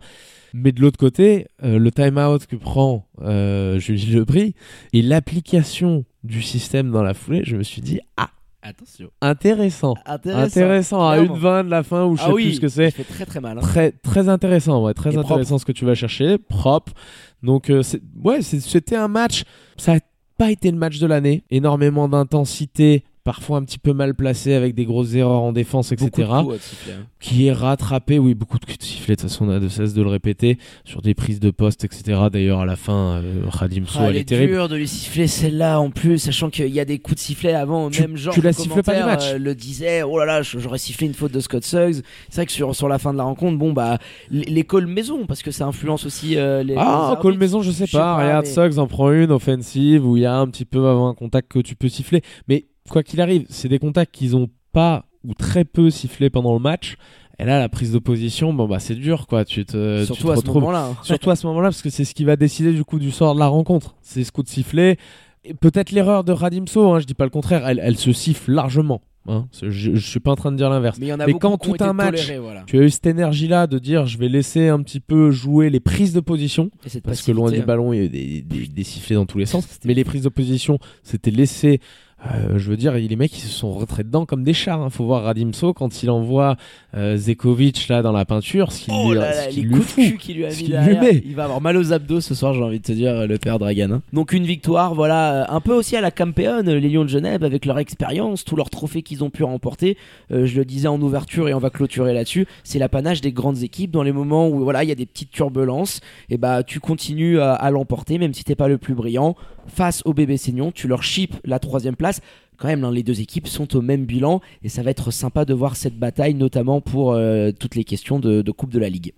Mais de l'autre côté, euh, le time-out que prend euh, Julie Lebris et l'application du système dans la foulée, je me suis dit, ah, Attention. intéressant. Intéressant. Intéressant, à une 20 de la fin ou je sais Ah oui, plus ce que c'est. Ça fait très très mal. hein. Très, très intéressant, ouais, très Et intéressant ce que tu vas chercher, propre. Donc, euh, ouais, c'était un match. Ça n'a pas été le match de l'année. Énormément d'intensité, parfois un petit peu mal placé avec des grosses erreurs en défense, etc. Beaucoup de coups siffler, hein. qui est rattrapé, oui, beaucoup de coups de sifflet, de toute façon, on a de cesse de le répéter, sur des prises de poste, etc. D'ailleurs, à la fin, euh, Khadim Sow, Ah, elle elle est est terrible. dur de lui siffler celle-là en plus, sachant qu'il y a des coups de sifflet avant, Tu- même genre. tu la le siffles pas du match. euh, le disait, oh là là, j'aurais sifflé une faute de Scott Suggs. C'est vrai que sur, sur la fin de la rencontre, bon bah, les, les calls maison, parce que ça influence aussi euh, les. les Ah, arbitres. call maison, je sais Je sais pas. pas, Regarde, mais- Suggs en prend une offensive où il y a un petit peu avant un contact que tu peux siffler. Mais quoi qu'il arrive, c'est des contacts qu'ils ont pas ou très peu sifflé pendant le match. Et là, la prise de position, bon bah c'est dur quoi. Tu te, tu Surtout te à ce retrouves moment-là. hein. Surtout à ce moment-là, parce que c'est ce qui va décider du coup du sort de la rencontre. C'est ce coup de sifflet. Et Peut-être l'erreur de Radimso, hein, je dis pas le contraire, elle, elle se siffle largement. hein. Je, je suis pas en train de dire l'inverse. Mais il y en a Mais quand tout un match, tolérés, voilà. Tu as eu cette énergie-là de dire je vais laisser un petit peu jouer les prises de position, parce que loin du hein. ballon, il y a eu des, des, des sifflets dans tous les sens. Mais les prises de position, c'était laissé. Euh, je veux dire, les mecs ils se sont rentrés dedans comme des chars. Hein. Faut voir Radimso quand il envoie euh, Zekovic là dans la peinture, ce qu'il Oh lui, là ce là, qu'il les lui coups de fout. cul qu'il lui a Ce mis qu'il lui derrière. met. Il va avoir mal aux abdos ce soir, j'ai envie de te dire, le père Dragan. hein. Donc une victoire, voilà, euh, un peu aussi à la Campeone, les Lions de Genève, avec leur expérience, tous leurs trophées qu'ils ont pu remporter. Euh, je le disais en ouverture et on va clôturer là-dessus. C'est l'apanage des grandes équipes dans les moments où voilà, il y a des petites turbulences. Et bah, tu continues à, à l'emporter, même si t'es pas le plus brillant. Face au bébé Seignon, tu leur chips la troisième place quand même, hein, les deux équipes sont au même bilan et ça va être sympa de voir cette bataille, notamment pour euh, toutes les questions de, de Coupe de la Ligue.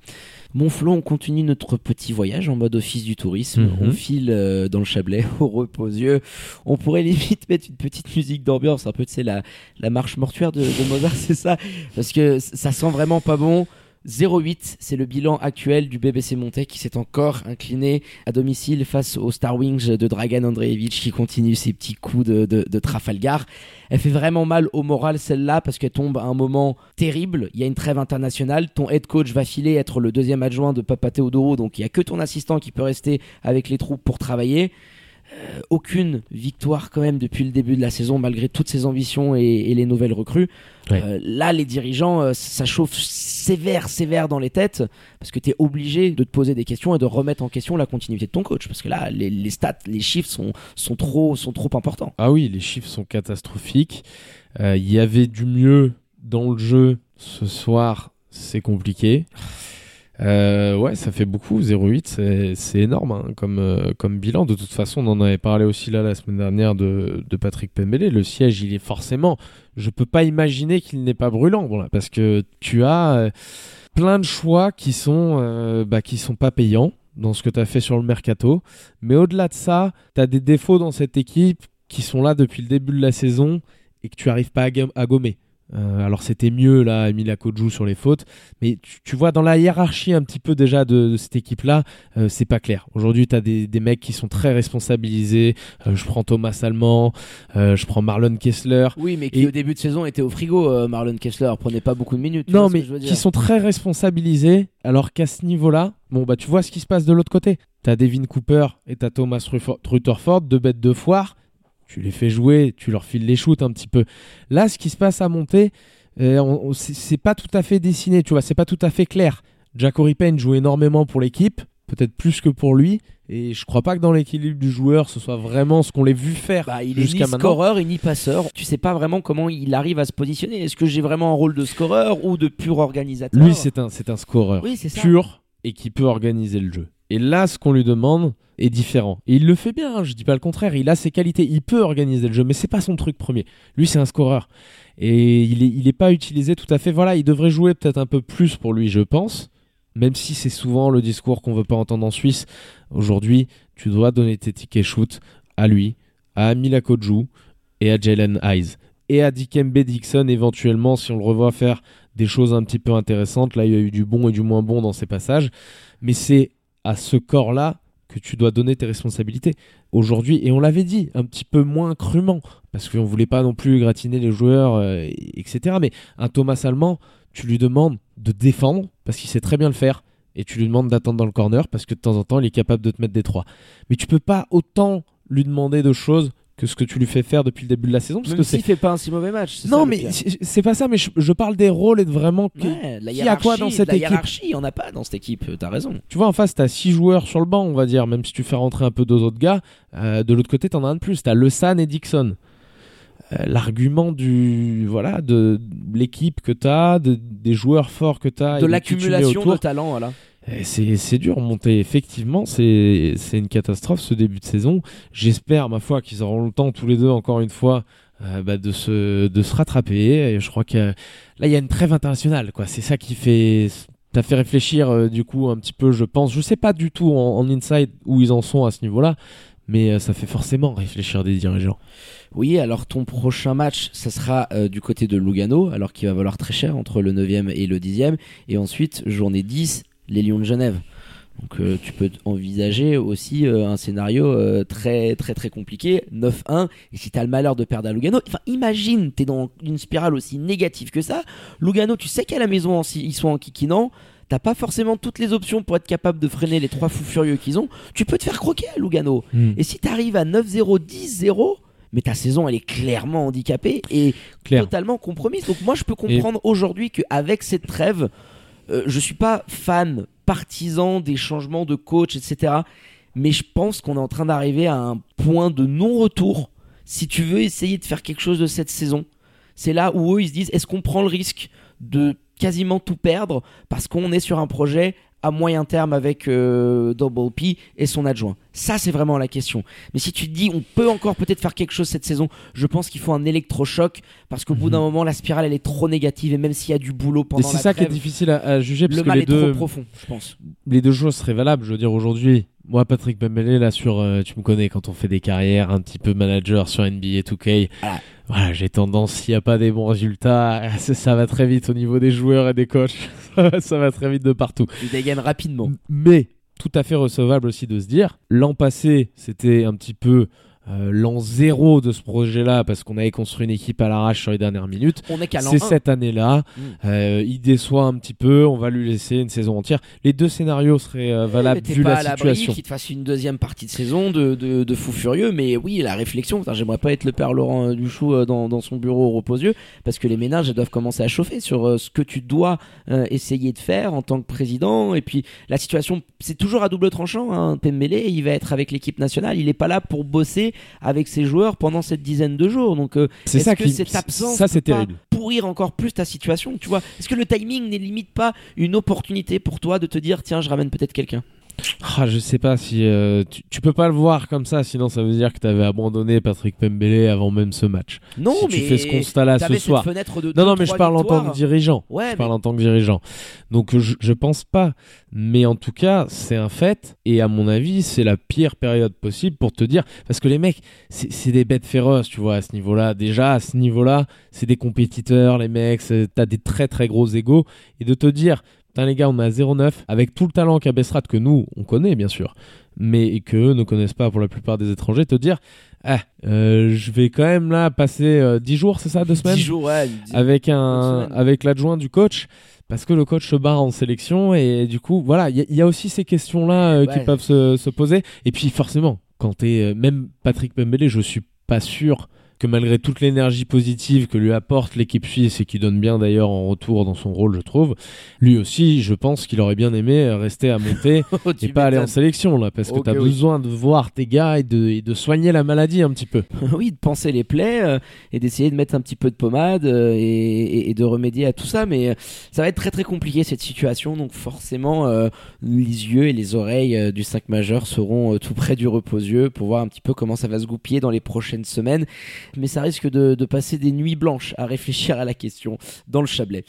Monflon, on continue notre petit voyage en mode office du tourisme. Mhm. On file euh, dans le Chablais au reposieux. On pourrait limite mettre une petite musique d'ambiance, un peu, tu sais, la, la marche mortuaire de, de Mozart, c'est ça? Parce que ça sent vraiment pas bon. 0-8, c'est le bilan actuel du BBC Montais qui s'est encore incliné à domicile face au Star Wings de Dragan Andreevich qui continue ses petits coups de, de- Trafalgar. Elle fait vraiment mal au moral celle-là parce qu'elle tombe à un moment terrible. Il y a une trêve internationale. Ton head coach va filer être le deuxième adjoint de Papa Teodoro, donc il y a que ton assistant qui peut rester avec les troupes pour travailler. Euh, aucune victoire quand même depuis le début de la saison malgré toutes ses ambitions et, et les nouvelles recrues. Ouais. Euh, là, les dirigeants, euh, ça chauffe sévère, sévère dans les têtes parce que tu es obligé de te poser des questions et de remettre en question la continuité de ton coach parce que là, les, les stats, les chiffres sont, sont, trop, sont trop importants. Ah oui, les chiffres sont catastrophiques. Il y avait du mieux dans le jeu ce soir, c'est compliqué. Euh, ouais, ça fait beaucoup. 0,8, c'est- énorme hein, comme, euh, comme bilan. De toute façon, on en avait parlé aussi là la semaine dernière de, Patrick Pembele. Le siège, il est forcément. Je peux pas imaginer qu'il n'est pas brûlant, parce que tu as euh, plein de choix qui sont, bah, qui sont pas payants dans ce que tu as fait sur le mercato. Mais au-delà de ça, tu as des défauts dans cette équipe qui sont là depuis le début de la saison et que tu arrives pas à gommer. Euh, alors c'était mieux là, Emilia Kodjou sur les fautes, mais tu, tu vois dans la hiérarchie un petit peu déjà de, de cette équipe-là, euh, c'est pas clair. Aujourd'hui, tu as des, des mecs qui sont très responsabilisés. Euh, je prends Thomas Allemand, je prends Marlon Kessler. Oui, mais qui Et- au début de saison était au frigo, Marlon Kessler, prenait pas beaucoup de minutes. Non, mais qui sont très responsabilisés, alors qu'à ce niveau-là, bon bah tu vois ce qui se passe de l'autre côté. T'as Devin Cooper et t'as Thomas Rutherford- Rutherford, deux bêtes de foire. Tu les fais jouer, tu leur files les shoots un petit peu. Là, ce qui se passe à monter, euh, c'est pas tout à fait dessiné, tu vois, c'est pas tout à fait clair. Jackory Payne joue énormément pour l'équipe, peut-être plus que pour lui, et je crois pas que dans l'équilibre du joueur, ce soit vraiment ce qu'on l'ait vu faire Bah, il est jusqu'à ni maintenant. scoreur et ni passeur. Tu sais pas vraiment comment il arrive à se positionner. Est-ce que j'ai vraiment un rôle de scoreur ou de pur organisateur? Lui, c'est un, c'est un scoreur Oui, c'est ça. pur et qui peut organiser le jeu. Et là, ce qu'on lui demande est différent. Et il le fait bien, hein, je dis pas le contraire. Il a ses qualités, il peut organiser le jeu, mais c'est pas son truc premier. Lui, c'est un scoreur. Et il est, il est pas utilisé tout à fait. Voilà, il devrait jouer peut-être un peu plus pour lui, je pense. Même si c'est souvent le discours qu'on veut pas entendre en Suisse. Aujourd'hui, tu dois donner tes tickets shoot à lui, à Mila Koju et à Jalen Hayes. Et à Dikembe Dixon, éventuellement, si on le revoit faire des choses un petit peu intéressantes. Là, il y a eu du bon et du moins bon dans ces passages. Mais c'est à ce corps-là que tu dois donner tes responsabilités. Aujourd'hui, et on l'avait dit, un petit peu moins crûment, parce qu'on voulait pas non plus gratiner les joueurs, euh, etc. Mais un Thomas Allemand, tu lui demandes de défendre, parce qu'il sait très bien le faire, et tu lui demandes d'attendre dans le corner, parce que de temps en temps, il est capable de te mettre des trois. Mais tu peux pas autant lui demander de choses que ce que tu lui fais faire depuis le début de la saison. Parce Même que s'il fait pas un si mauvais match. ça, Non, le mais c'est pas ça, mais je, je parle des rôles et de vraiment. que- Ouais, la qui a quoi dans cette la équipe hiérarchie, il en a pas dans cette équipe, t'as raison. Tu vois, en face, t'as six joueurs sur le banc, on va dire, même si tu fais rentrer un peu deux autres gars. Euh, de l'autre côté, t'en as un de plus. T'as Le San et Dixon. Euh, L'argument du voilà de l'équipe que t'as, de, des joueurs forts que t'as, De qui l'accumulation de talent, voilà. C'est dur monter, effectivement, c'est une catastrophe ce début de saison. J'espère, ma foi, qu'ils auront le temps tous les deux, encore une fois, euh, bah, de, se, de se rattraper. Je crois que là, il y a une trêve internationale, quoi. C'est ça qui fait. T'as fait réfléchir, euh, du coup, un petit peu, je pense. Je sais pas du tout en, en inside où ils en sont à ce niveau-là, mais euh, ça fait forcément réfléchir des dirigeants. Oui, alors ton prochain match, ça sera du côté de Lugano, alors qu'il va valoir très cher entre le 9e et le 10e. Et ensuite, journée 10, les Lions de Genève. Donc euh, tu peux envisager aussi euh, un scénario euh, très très très compliqué, 9-1, et si t'as le malheur de perdre à Lugano, enfin imagine, t'es dans une spirale aussi négative que ça, Lugano, tu sais qu'à la maison ils sont en kikinant, t'as pas forcément toutes les options pour être capable de freiner les trois fous furieux qu'ils ont, tu peux te faire croquer à Lugano. Et si t'arrives à 9-0, 10-0, mais ta saison elle est clairement handicapée et totalement compromise. Donc moi je peux comprendre aujourd'hui qu'avec cette trêve, euh, je suis pas fan, partisan des changements de coach, etc. Mais je pense qu'on est en train d'arriver à un point de non-retour. Si tu veux essayer de faire quelque chose de cette saison, c'est là où eux ils se disent est-ce qu'on prend le risque de quasiment tout perdre parce qu'on est sur un projet à moyen terme avec euh, Double P et son adjoint Ça, c'est vraiment la question. Mais si tu te dis, on peut encore peut-être faire quelque chose cette saison, je pense qu'il faut un électrochoc parce qu'au bout Mhm. d'un moment, la spirale, elle est trop négative et même s'il y a du boulot pendant c'est ça qui est difficile à, à juger, parce le que mal les est deux, trop profond, je pense. les deux choses seraient valables. Je veux dire, aujourd'hui, moi, Patrick Pembele, là, sur, euh, tu me connais, quand on fait des carrières un petit peu manager sur NBA 2K, Voilà. Voilà, j'ai tendance, s'il n'y a pas des bons résultats, ça, va très vite au niveau des joueurs et des coachs. ça va très vite de partout. Tu dégaines rapidement. Mais, tout à fait recevable aussi de se dire, l'an passé, c'était un petit peu euh, l'an zéro de ce projet-là, parce qu'on avait construit une équipe à l'arrache sur les dernières minutes. On est qu'à l'an C'est 1. cette année-là. Mm. Euh, il déçoit un petit peu. On va lui laisser une saison entière. Les deux scénarios seraient euh, valables Mais vu pas la à situation. qu'il te fasse une deuxième partie de saison de, de, de fou furieux, mais oui, la réflexion, putain, j'aimerais pas être le père Laurent Duchou dans, dans son bureau au repos-yeux, parce que les ménages doivent commencer à chauffer sur ce que tu dois essayer de faire en tant que président, et puis la situation, c'est toujours à double tranchant, hein. Pembele, il va être avec l'équipe nationale, il est pas là pour bosser avec ses joueurs pendant cette dizaine de jours, donc euh, C'est est-ce ça que qui. cette absence Ça, c'est peut pas terrible. pourrir encore plus ta situation, tu vois? Est-ce que le timing n'est limite pas une opportunité pour toi de te dire, tiens, je ramène peut-être quelqu'un? Ah, je sais pas si euh, tu, tu peux pas le voir comme ça, sinon ça veut dire que t'avais abandonné Patrick Pembele avant même ce match. Non, si mais tu fais ce constat-là ce soir. de Non, non, mais je parle en tant que dirigeant. Ouais, je mais- parle en tant que dirigeant. Donc je, je pense pas. Mais en tout cas, c'est un fait. Et à mon avis, c'est la pire période possible pour te dire. Parce que les mecs, c'est des bêtes féroces, tu vois, à ce niveau-là. Déjà, à ce niveau-là, c'est des compétiteurs, les mecs. T'as des très très gros égaux. Et de te dire, putain les gars, on est à 0,9 avec tout le talent qu'a Bessrat, que nous, on connaît bien sûr, mais que eux ne connaissent pas pour la plupart des étrangers, te dire, ah, euh, je vais quand même là passer euh, 10 jours, c'est ça, deux semaines? 10 jours, ouais. dix- avec un avec l'adjoint du coach parce que le coach se barre en sélection et du coup voilà il y, a- il y a aussi ces questions là qui peuvent se, se poser. Et puis forcément quand t'es euh, même Patrick Pembele je suis pas sûr que malgré toute l'énergie positive que lui apporte l'équipe suisse et qui donne bien d'ailleurs en retour dans son rôle, je trouve, lui aussi, je pense qu'il aurait bien aimé rester à monter Oh, et pas aller en sélection là, parce que tu as oui. besoin de voir tes gars et de, et de soigner la maladie un petit peu. oui, de penser les plaies euh, et d'essayer de mettre un petit peu de pommade euh, et, de remédier à tout ça. Mais euh, ça va être très très compliqué cette situation. Donc forcément, les yeux et les oreilles du 5 majeur seront tout près du repose-yeux pour voir un petit peu comment ça va se goupiller dans les prochaines semaines. Mais ça risque de, passer des nuits blanches à réfléchir à la question dans le Chablais.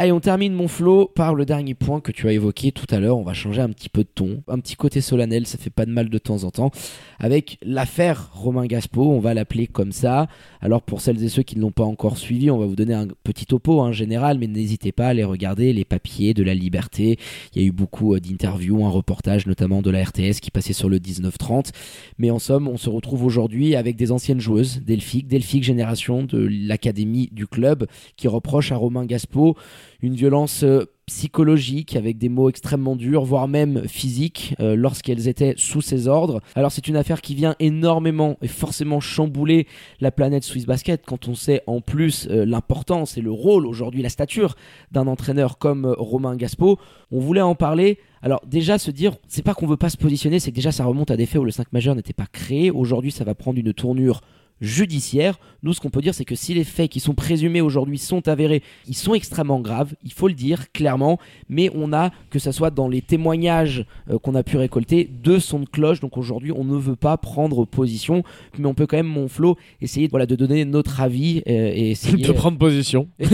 Allez, on termine mon flow par le dernier point que tu as évoqué tout à l'heure. On va changer un petit peu de ton, un petit côté solennel, ça fait pas de mal de temps en temps, avec l'affaire Romain Gaspo, on va l'appeler comme ça. Alors pour celles et ceux qui ne l'ont pas encore suivi, on va vous donner un petit topo hein, général, mais n'hésitez pas à aller regarder les papiers de la Liberté. Il y a eu beaucoup euh, d'interviews, un reportage notamment de la RTS qui passait sur le 1930. Mais en somme, on se retrouve aujourd'hui avec des anciennes joueuses, Delphique, Delphique Génération de l'académie du club, qui reproche à Romain Gaspo une violence euh, psychologique avec des mots extrêmement durs, voire même physiques, euh, lorsqu'elles étaient sous ses ordres. Alors c'est une affaire qui vient énormément et forcément chambouler la planète Swiss Basket quand on sait en plus euh, l'importance et le rôle aujourd'hui, la stature d'un entraîneur comme Romain Gaspo. On voulait en parler. Alors déjà se dire, c'est pas qu'on veut pas se positionner, c'est que déjà ça remonte à des faits où le 5 majeur n'était pas créé. Aujourd'hui ça va prendre une tournure judiciaire. Nous, ce qu'on peut dire, c'est que si les faits qui sont présumés aujourd'hui sont avérés, ils sont extrêmement graves, il faut le dire clairement, mais on a, que ce soit dans les témoignages euh, qu'on a pu récolter, deux sons de cloche, donc aujourd'hui, on ne veut pas prendre position, mais on peut quand même, mon Flo, essayer voilà, de donner notre avis euh, et essayer... de prendre position. oui,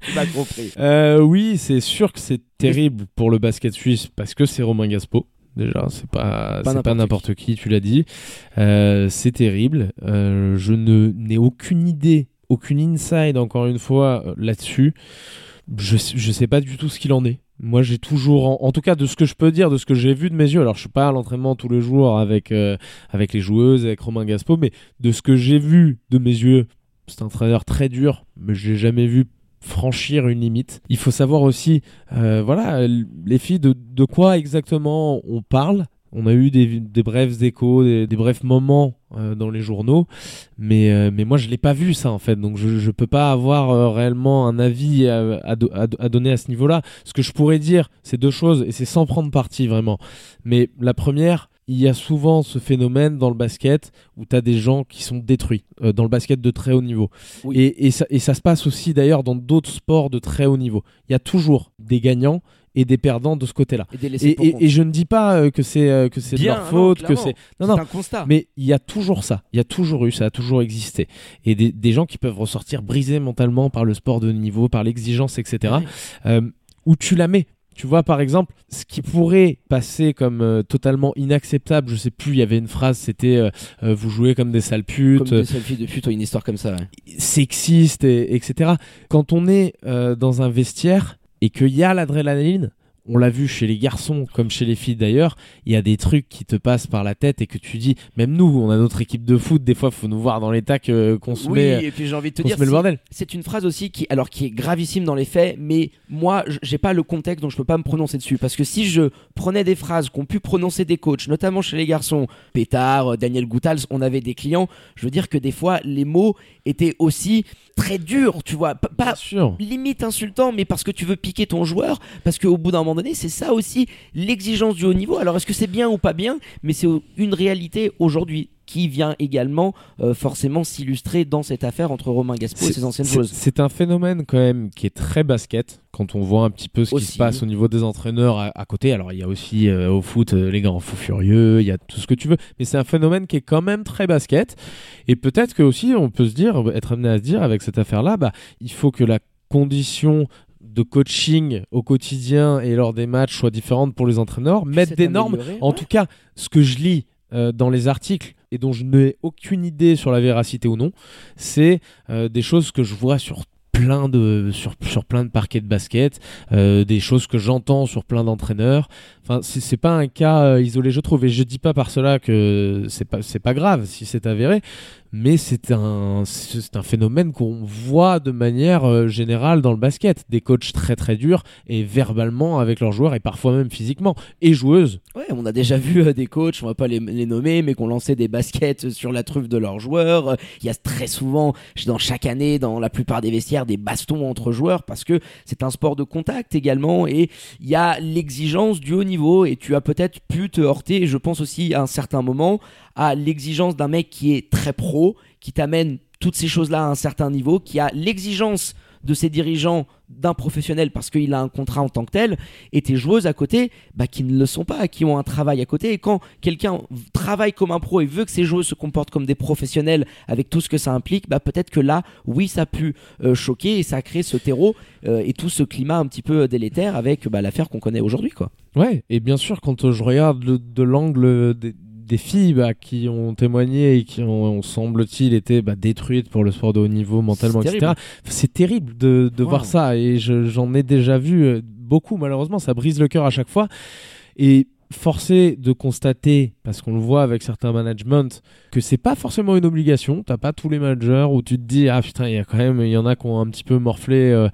tu m'as compris. Euh, oui, c'est sûr que c'est terrible pour le basket suisse parce que c'est Romain Gaspo. Déjà, c'est pas, Pas c'est n'importe qui, tu l'as dit. Euh, c'est terrible. Euh, je ne n'ai aucune idée, aucune inside encore une fois euh, là-dessus. Je je sais pas du tout ce qu'il en est. Moi, j'ai toujours, en, en tout cas, de ce que je peux dire, de ce que j'ai vu de mes yeux. Alors, je suis pas à l'entraînement tous les jours avec euh, avec les joueuses, avec Romain Gaspo, mais de ce que j'ai vu de mes yeux, c'est un entraîneur très dur, mais j'ai jamais vu franchir une limite. Il faut savoir aussi, euh, voilà, les filles, de, quoi exactement on parle. On a eu des, des brefs échos, des, brefs moments euh, dans les journaux, mais, euh, mais moi je l'ai pas vu ça en fait, donc je, je peux pas avoir réellement un avis à, à donner à ce niveau-là. Ce que je pourrais dire, c'est deux choses, et c'est sans prendre parti vraiment. Mais la première, il y a souvent ce phénomène dans le basket où tu as des gens qui sont détruits, euh, dans le basket de très haut niveau. Oui. Et, et ça, et ça se passe aussi d'ailleurs dans d'autres sports de très haut niveau. Il y a toujours des gagnants et des perdants de ce côté-là. Et, je ne dis pas euh, que c'est euh, que c'est de leur non, faute, que c'est non non, un constat. mais il y a toujours ça, il y a toujours eu, ça a toujours existé. Et des, des gens qui peuvent ressortir brisés mentalement par le sport de niveau, par l'exigence, etc. Euh, où tu la mets tu vois, par exemple, ce qui pourrait passer comme euh, totalement inacceptable, je sais plus, il y avait une phrase, c'était euh, euh, vous jouez comme des sales putes, Comme des selfies de pute, une histoire comme ça. ouais. sexiste, et, etc. Quand on est euh, dans un vestiaire et qu'il y a l'adrénaline, on l'a vu chez les garçons comme chez les filles d'ailleurs, il y a des trucs qui te passent par la tête et que tu dis, même nous, on a notre équipe de foot, des fois, faut nous voir dans l'état que- qu'on se Oui, met, et puis j'ai envie de te dire, c'est une phrase aussi qui, alors qui est gravissime dans les faits, mais moi, j'ai pas le contexte, donc je peux pas me prononcer dessus. Parce que si je prenais des phrases qu'ont pu prononcer des coachs, notamment chez les garçons, Pétard, Daniel Goutals, on avait des clients, je veux dire que des fois, les mots étaient aussi très durs, tu vois, pas, sûr. limite insultant, mais parce que tu veux piquer ton joueur, parce qu'au bout d'un moment donné, c'est ça aussi l'exigence du haut niveau. Alors est-ce que c'est bien ou pas bien, mais c'est une réalité aujourd'hui qui vient également euh, forcément s'illustrer dans cette affaire entre Romain Gaspo et ses anciennes joueuses. C'est un phénomène quand même qui est très basket quand on voit un petit peu ce qui se passe au niveau des entraîneurs à, à côté. Alors il y a aussi euh, au foot euh, les grands fous furieux, il y a tout ce que tu veux, mais c'est un phénomène qui est quand même très basket. Et peut-être que aussi on peut se dire, être amené à se dire avec cette affaire-là, bah il faut que la condition de coaching au quotidien et lors des matchs soit différente pour les entraîneurs, mettre des normes. En tout cas, ce que je lis euh, dans les articles et dont je n'ai aucune idée sur la véracité ou non, c'est euh, des choses que je vois sur plein de sur, sur plein de parquets de basket, euh, des choses que j'entends sur plein d'entraîneurs. Enfin, c'est pas un cas euh, isolé, je trouve, et je dis pas par cela que c'est pas c'est pas grave si c'est avéré, mais c'est un c'est un phénomène qu'on voit de manière euh, générale dans le basket, des coachs très très durs et verbalement avec leurs joueurs et parfois même physiquement et joueuses. Ouais, on a déjà vu des coachs, on va pas les, nommer, mais qu'on lançait des baskets sur la truffe de leurs joueurs. Il y a très souvent, dans chaque année, dans la plupart des vestiaires, des bastons entre joueurs parce que c'est un sport de contact également et il y a l'exigence du haut niveau et tu as peut-être pu te heurter, je pense aussi à un certain moment, à l'exigence d'un mec qui est très pro, qui t'amène toutes ces choses-là à un certain niveau, qui a l'exigence de ses dirigeants d'un professionnel parce qu'il a un contrat en tant que tel, et tes joueuses à côté bah, qui ne le sont pas, qui ont un travail à côté. Et quand quelqu'un travaille comme un pro et veut que ses joueuses se comportent comme des professionnels avec tout ce que ça implique, bah, peut-être que là, oui, ça a pu euh, choquer et ça a créé ce terreau euh, et tout ce climat un petit peu délétère avec bah, l'affaire qu'on connaît aujourd'hui. quoi. Ouais, et bien sûr, quand je regarde de l'angle des des filles bah, qui ont témoigné et qui ont, semble-t-il, été bah, détruites pour le sport de haut niveau mentalement, etc. C'est terrible de, voir ça et j'en ai déjà vu euh, beaucoup, malheureusement, ça brise le cœur à chaque fois. Et forcé de constater, parce qu'on le voit avec certains managements, que c'est pas forcément une obligation. T'as pas tous les managers où tu te dis ah putain il y a quand même il y en a qui ont un petit peu morflé euh,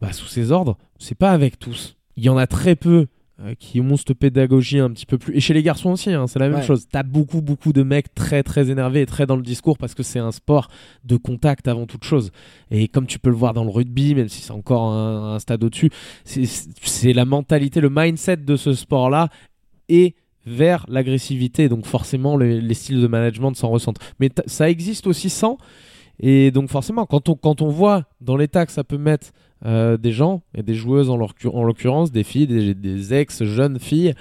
bah, sous ses ordres. C'est pas avec tous. Il y en a très peu qui ont cette pédagogie un petit peu plus. Et chez les garçons aussi, hein, c'est la même chose. T'as beaucoup, beaucoup de mecs très, très énervés et très dans le discours parce que c'est un sport de contact avant toute chose. Et comme tu peux le voir dans le rugby, même si c'est encore un, stade au-dessus, c'est la mentalité, le mindset de ce sport-là et vers l'agressivité. Donc forcément, les, styles de management s'en ressentent. Mais ça existe aussi sans. Et donc forcément, quand on, quand on voit dans l'état que ça peut mettre euh, des gens et des joueuses en l'occurrence, des filles, des, ex-jeunes filles.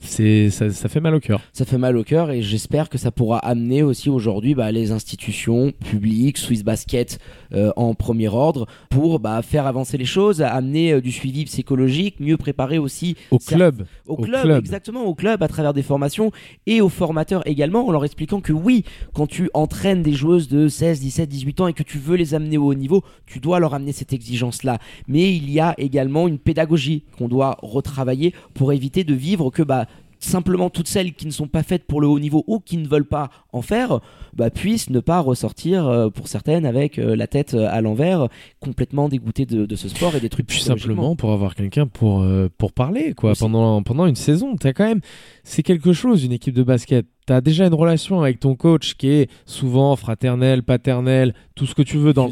C'est ça, ça, fait mal au cœur. Ça fait mal au cœur et j'espère que ça pourra amener aussi aujourd'hui bah, les institutions publiques, Swiss Basket euh, en premier ordre, pour bah, faire avancer les choses, amener euh, du suivi psychologique, mieux préparer aussi au club. Au, club, exactement, au club à travers des formations et aux formateurs également, en leur expliquant que oui, quand tu entraînes des joueuses de 16, 17, 18 ans et que tu veux les amener au haut niveau, tu dois leur amener cette exigence-là mais il y a également une pédagogie qu'on doit retravailler pour éviter de vivre que bah, simplement toutes celles qui ne sont pas faites pour le haut niveau ou qui ne veulent pas en faire bah, puissent ne pas ressortir euh, pour certaines avec euh, la tête euh, à l'envers complètement dégoûtées de, ce sport et des trucs simplement pour avoir quelqu'un pour pour parler quoi pendant pendant une saison. T'as quand même c'est quelque chose une équipe de basket. T'as déjà une relation avec ton coach qui est souvent fraternelle paternelle tout ce que tu veux dans,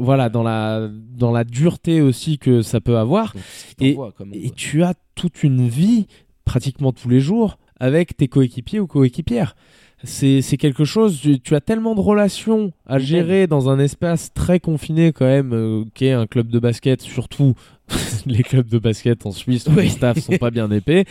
voilà dans la dans la dureté aussi que ça peut avoir. Et, et tu as toute une vie pratiquement tous les jours avec tes coéquipiers ou coéquipières. C'est quelque chose, tu, as tellement de relations à gérer dans un espace très confiné quand même, euh, qui est un club de basket, surtout les clubs de basket en Suisse où les staffs sont pas bien épais.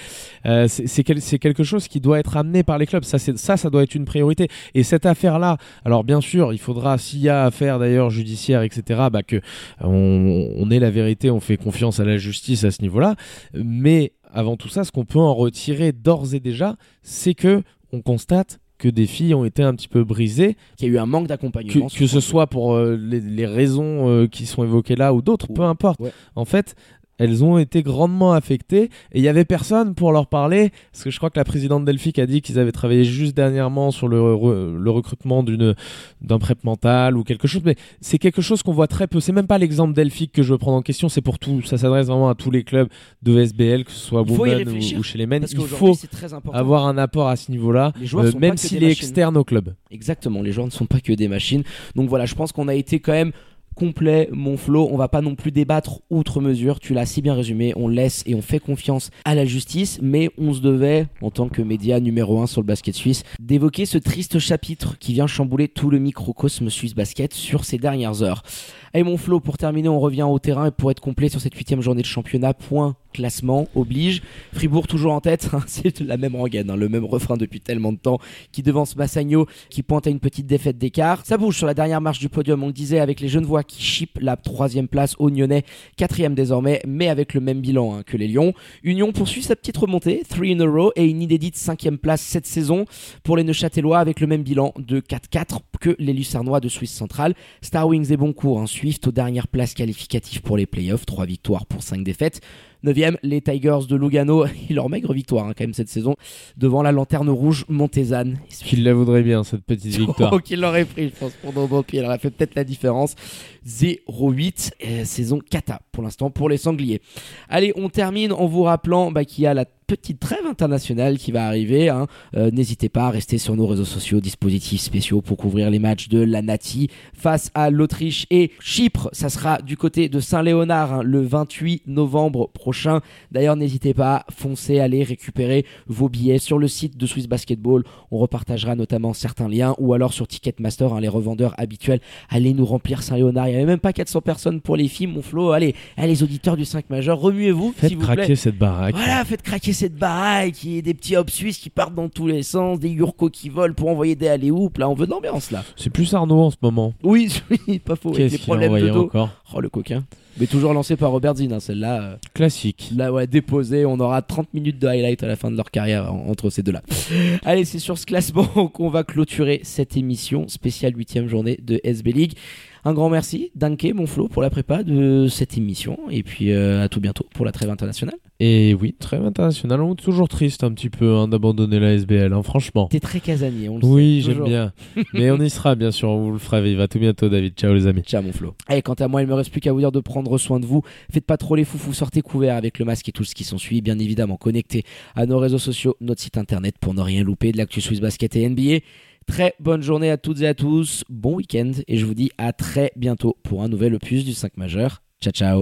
Euh, c'est quelque chose qui doit être amené par les clubs. Ça, ça, ça doit être une priorité. Et cette affaire-là, alors bien sûr, il faudra, s'il y a affaire d'ailleurs judiciaire, etc., bah que on, on ait la vérité, on fait confiance à la justice à ce niveau-là. Mais avant tout ça, ce qu'on peut en retirer d'ores et déjà, c'est que on constate que des filles ont été un petit peu brisées. Qu'il y a eu un manque d'accompagnement. Que, ce soit pour euh, les, raisons euh, qui sont évoquées là ou d'autres, peu importe. En fait, elles ont été grandement affectées et il y avait personne pour leur parler parce que je crois que la présidente Delphic a dit qu'ils avaient travaillé juste dernièrement sur le, le recrutement d'une d'un prep mental ou quelque chose mais c'est quelque chose qu'on voit très peu. C'est même pas l'exemple Delphic que je veux prendre en question c'est pour tout ça s'adresse vraiment à tous les clubs de SBL que ce soit Women ou, chez les men. il faut avoir un apport à ce niveau-là euh, même s'il est externe au club. Exactement les joueurs ne sont pas que des machines. Donc voilà je pense qu'on a été quand même complet, mon flow. On va pas non plus débattre outre mesure. Tu l'as si bien résumé. On laisse et on fait confiance à la justice, mais on se devait, en tant que média numéro un sur le basket suisse, d'évoquer ce triste chapitre qui vient chambouler tout le microcosme suisse basket sur ces dernières heures. Et mon flow, pour terminer, on revient au terrain et pour être complet sur cette huitième journée de championnat, point classement oblige. Fribourg toujours en tête, hein, c'est la même rengaine, hein, le même refrain depuis tellement de temps, qui devance Massagno, qui pointe à une petite défaite d'écart. Ça bouge sur la dernière marche du podium, on le disait, avec les Genevois qui chipent la troisième place Nyonnais, quatrième désormais, mais avec le même bilan hein, que les Lions. Union poursuit sa petite remontée, 3 in a row, et une inédite cinquième place cette saison pour les Neuchâtelois avec le même bilan de 4-4 que les Lucernois de Suisse centrale. Star Wings et Boncourt suivent aux dernières places qualificatives pour les playoffs, 3 victoires pour 5 défaites. 9 les Tigers de Lugano, ils leur maigre victoire hein, quand même cette saison, devant la lanterne rouge Montezane. Qu'il la voudrait bien cette petite victoire. Oh, qu'il l'aurait pris, je pense, pour nos pied. Elle aurait fait peut-être la différence. 0-8, euh, saison cata pour l'instant pour les Sangliers. Allez, on termine en vous rappelant bah, qu'il y a la petite trêve internationale qui va arriver. Hein. Euh, n'hésitez pas à rester sur nos réseaux sociaux, dispositifs spéciaux pour couvrir les matchs de la Nati face à l'Autriche et Chypre. Ça sera du côté de Saint-Léonard hein, le 28 novembre prochain. D'ailleurs, n'hésitez pas, foncez, allez récupérer vos billets sur le site de Swiss Basketball. On repartagera notamment certains liens ou alors sur Ticketmaster, hein, les revendeurs habituels. Allez nous remplir Saint-Léonard. Avait même pas 400 personnes pour les films, mon Flo. Allez, allez les auditeurs du 5 majeur, remuez-vous. Faites vous craquer plaît. cette baraque. Voilà, faites craquer cette baraque, il y a des petits hop suisses qui partent dans tous les sens, des Yurko qui volent pour envoyer des allées Là, on veut de l'ambiance là. C'est plus Arnaud en ce moment. Oui, oui, pas faux. Avec des problèmes de dos. encore? Oh le coquin. Mais toujours lancé par Robert Zinn, hein, celle-là. euh, Classique. Là, ouais, déposé. On aura 30 minutes de highlight à la fin de leur carrière en- entre ces deux-là. Allez, c'est sur ce classement qu'on va clôturer cette émission spéciale 8 journée de SB League. Un grand merci, Danke, mon Flo, pour la prépa de cette émission. Et puis euh, à tout bientôt pour la trêve internationale. Et oui, très international. On est toujours triste un petit peu hein, d'abandonner la SBL, hein, franchement. T'es très casanier, on le Oui, sait. j'aime toujours. bien. Mais on y sera, bien sûr. On vous le fera vivre. À tout bientôt, David. Ciao, les amis. Ciao mon Flo. Et quant à moi, il me reste plus qu'à vous dire de prendre soin de vous. Faites pas trop les foufous, sortez couverts avec le masque et tout ce qui s'ensuit. Bien évidemment, connectez à nos réseaux sociaux, notre site internet pour ne rien louper de l'actu Swiss Basket et NBA. Très bonne journée à toutes et à tous, bon week-end et je vous dis à très bientôt pour un nouvel opus du 5 majeur. Ciao ciao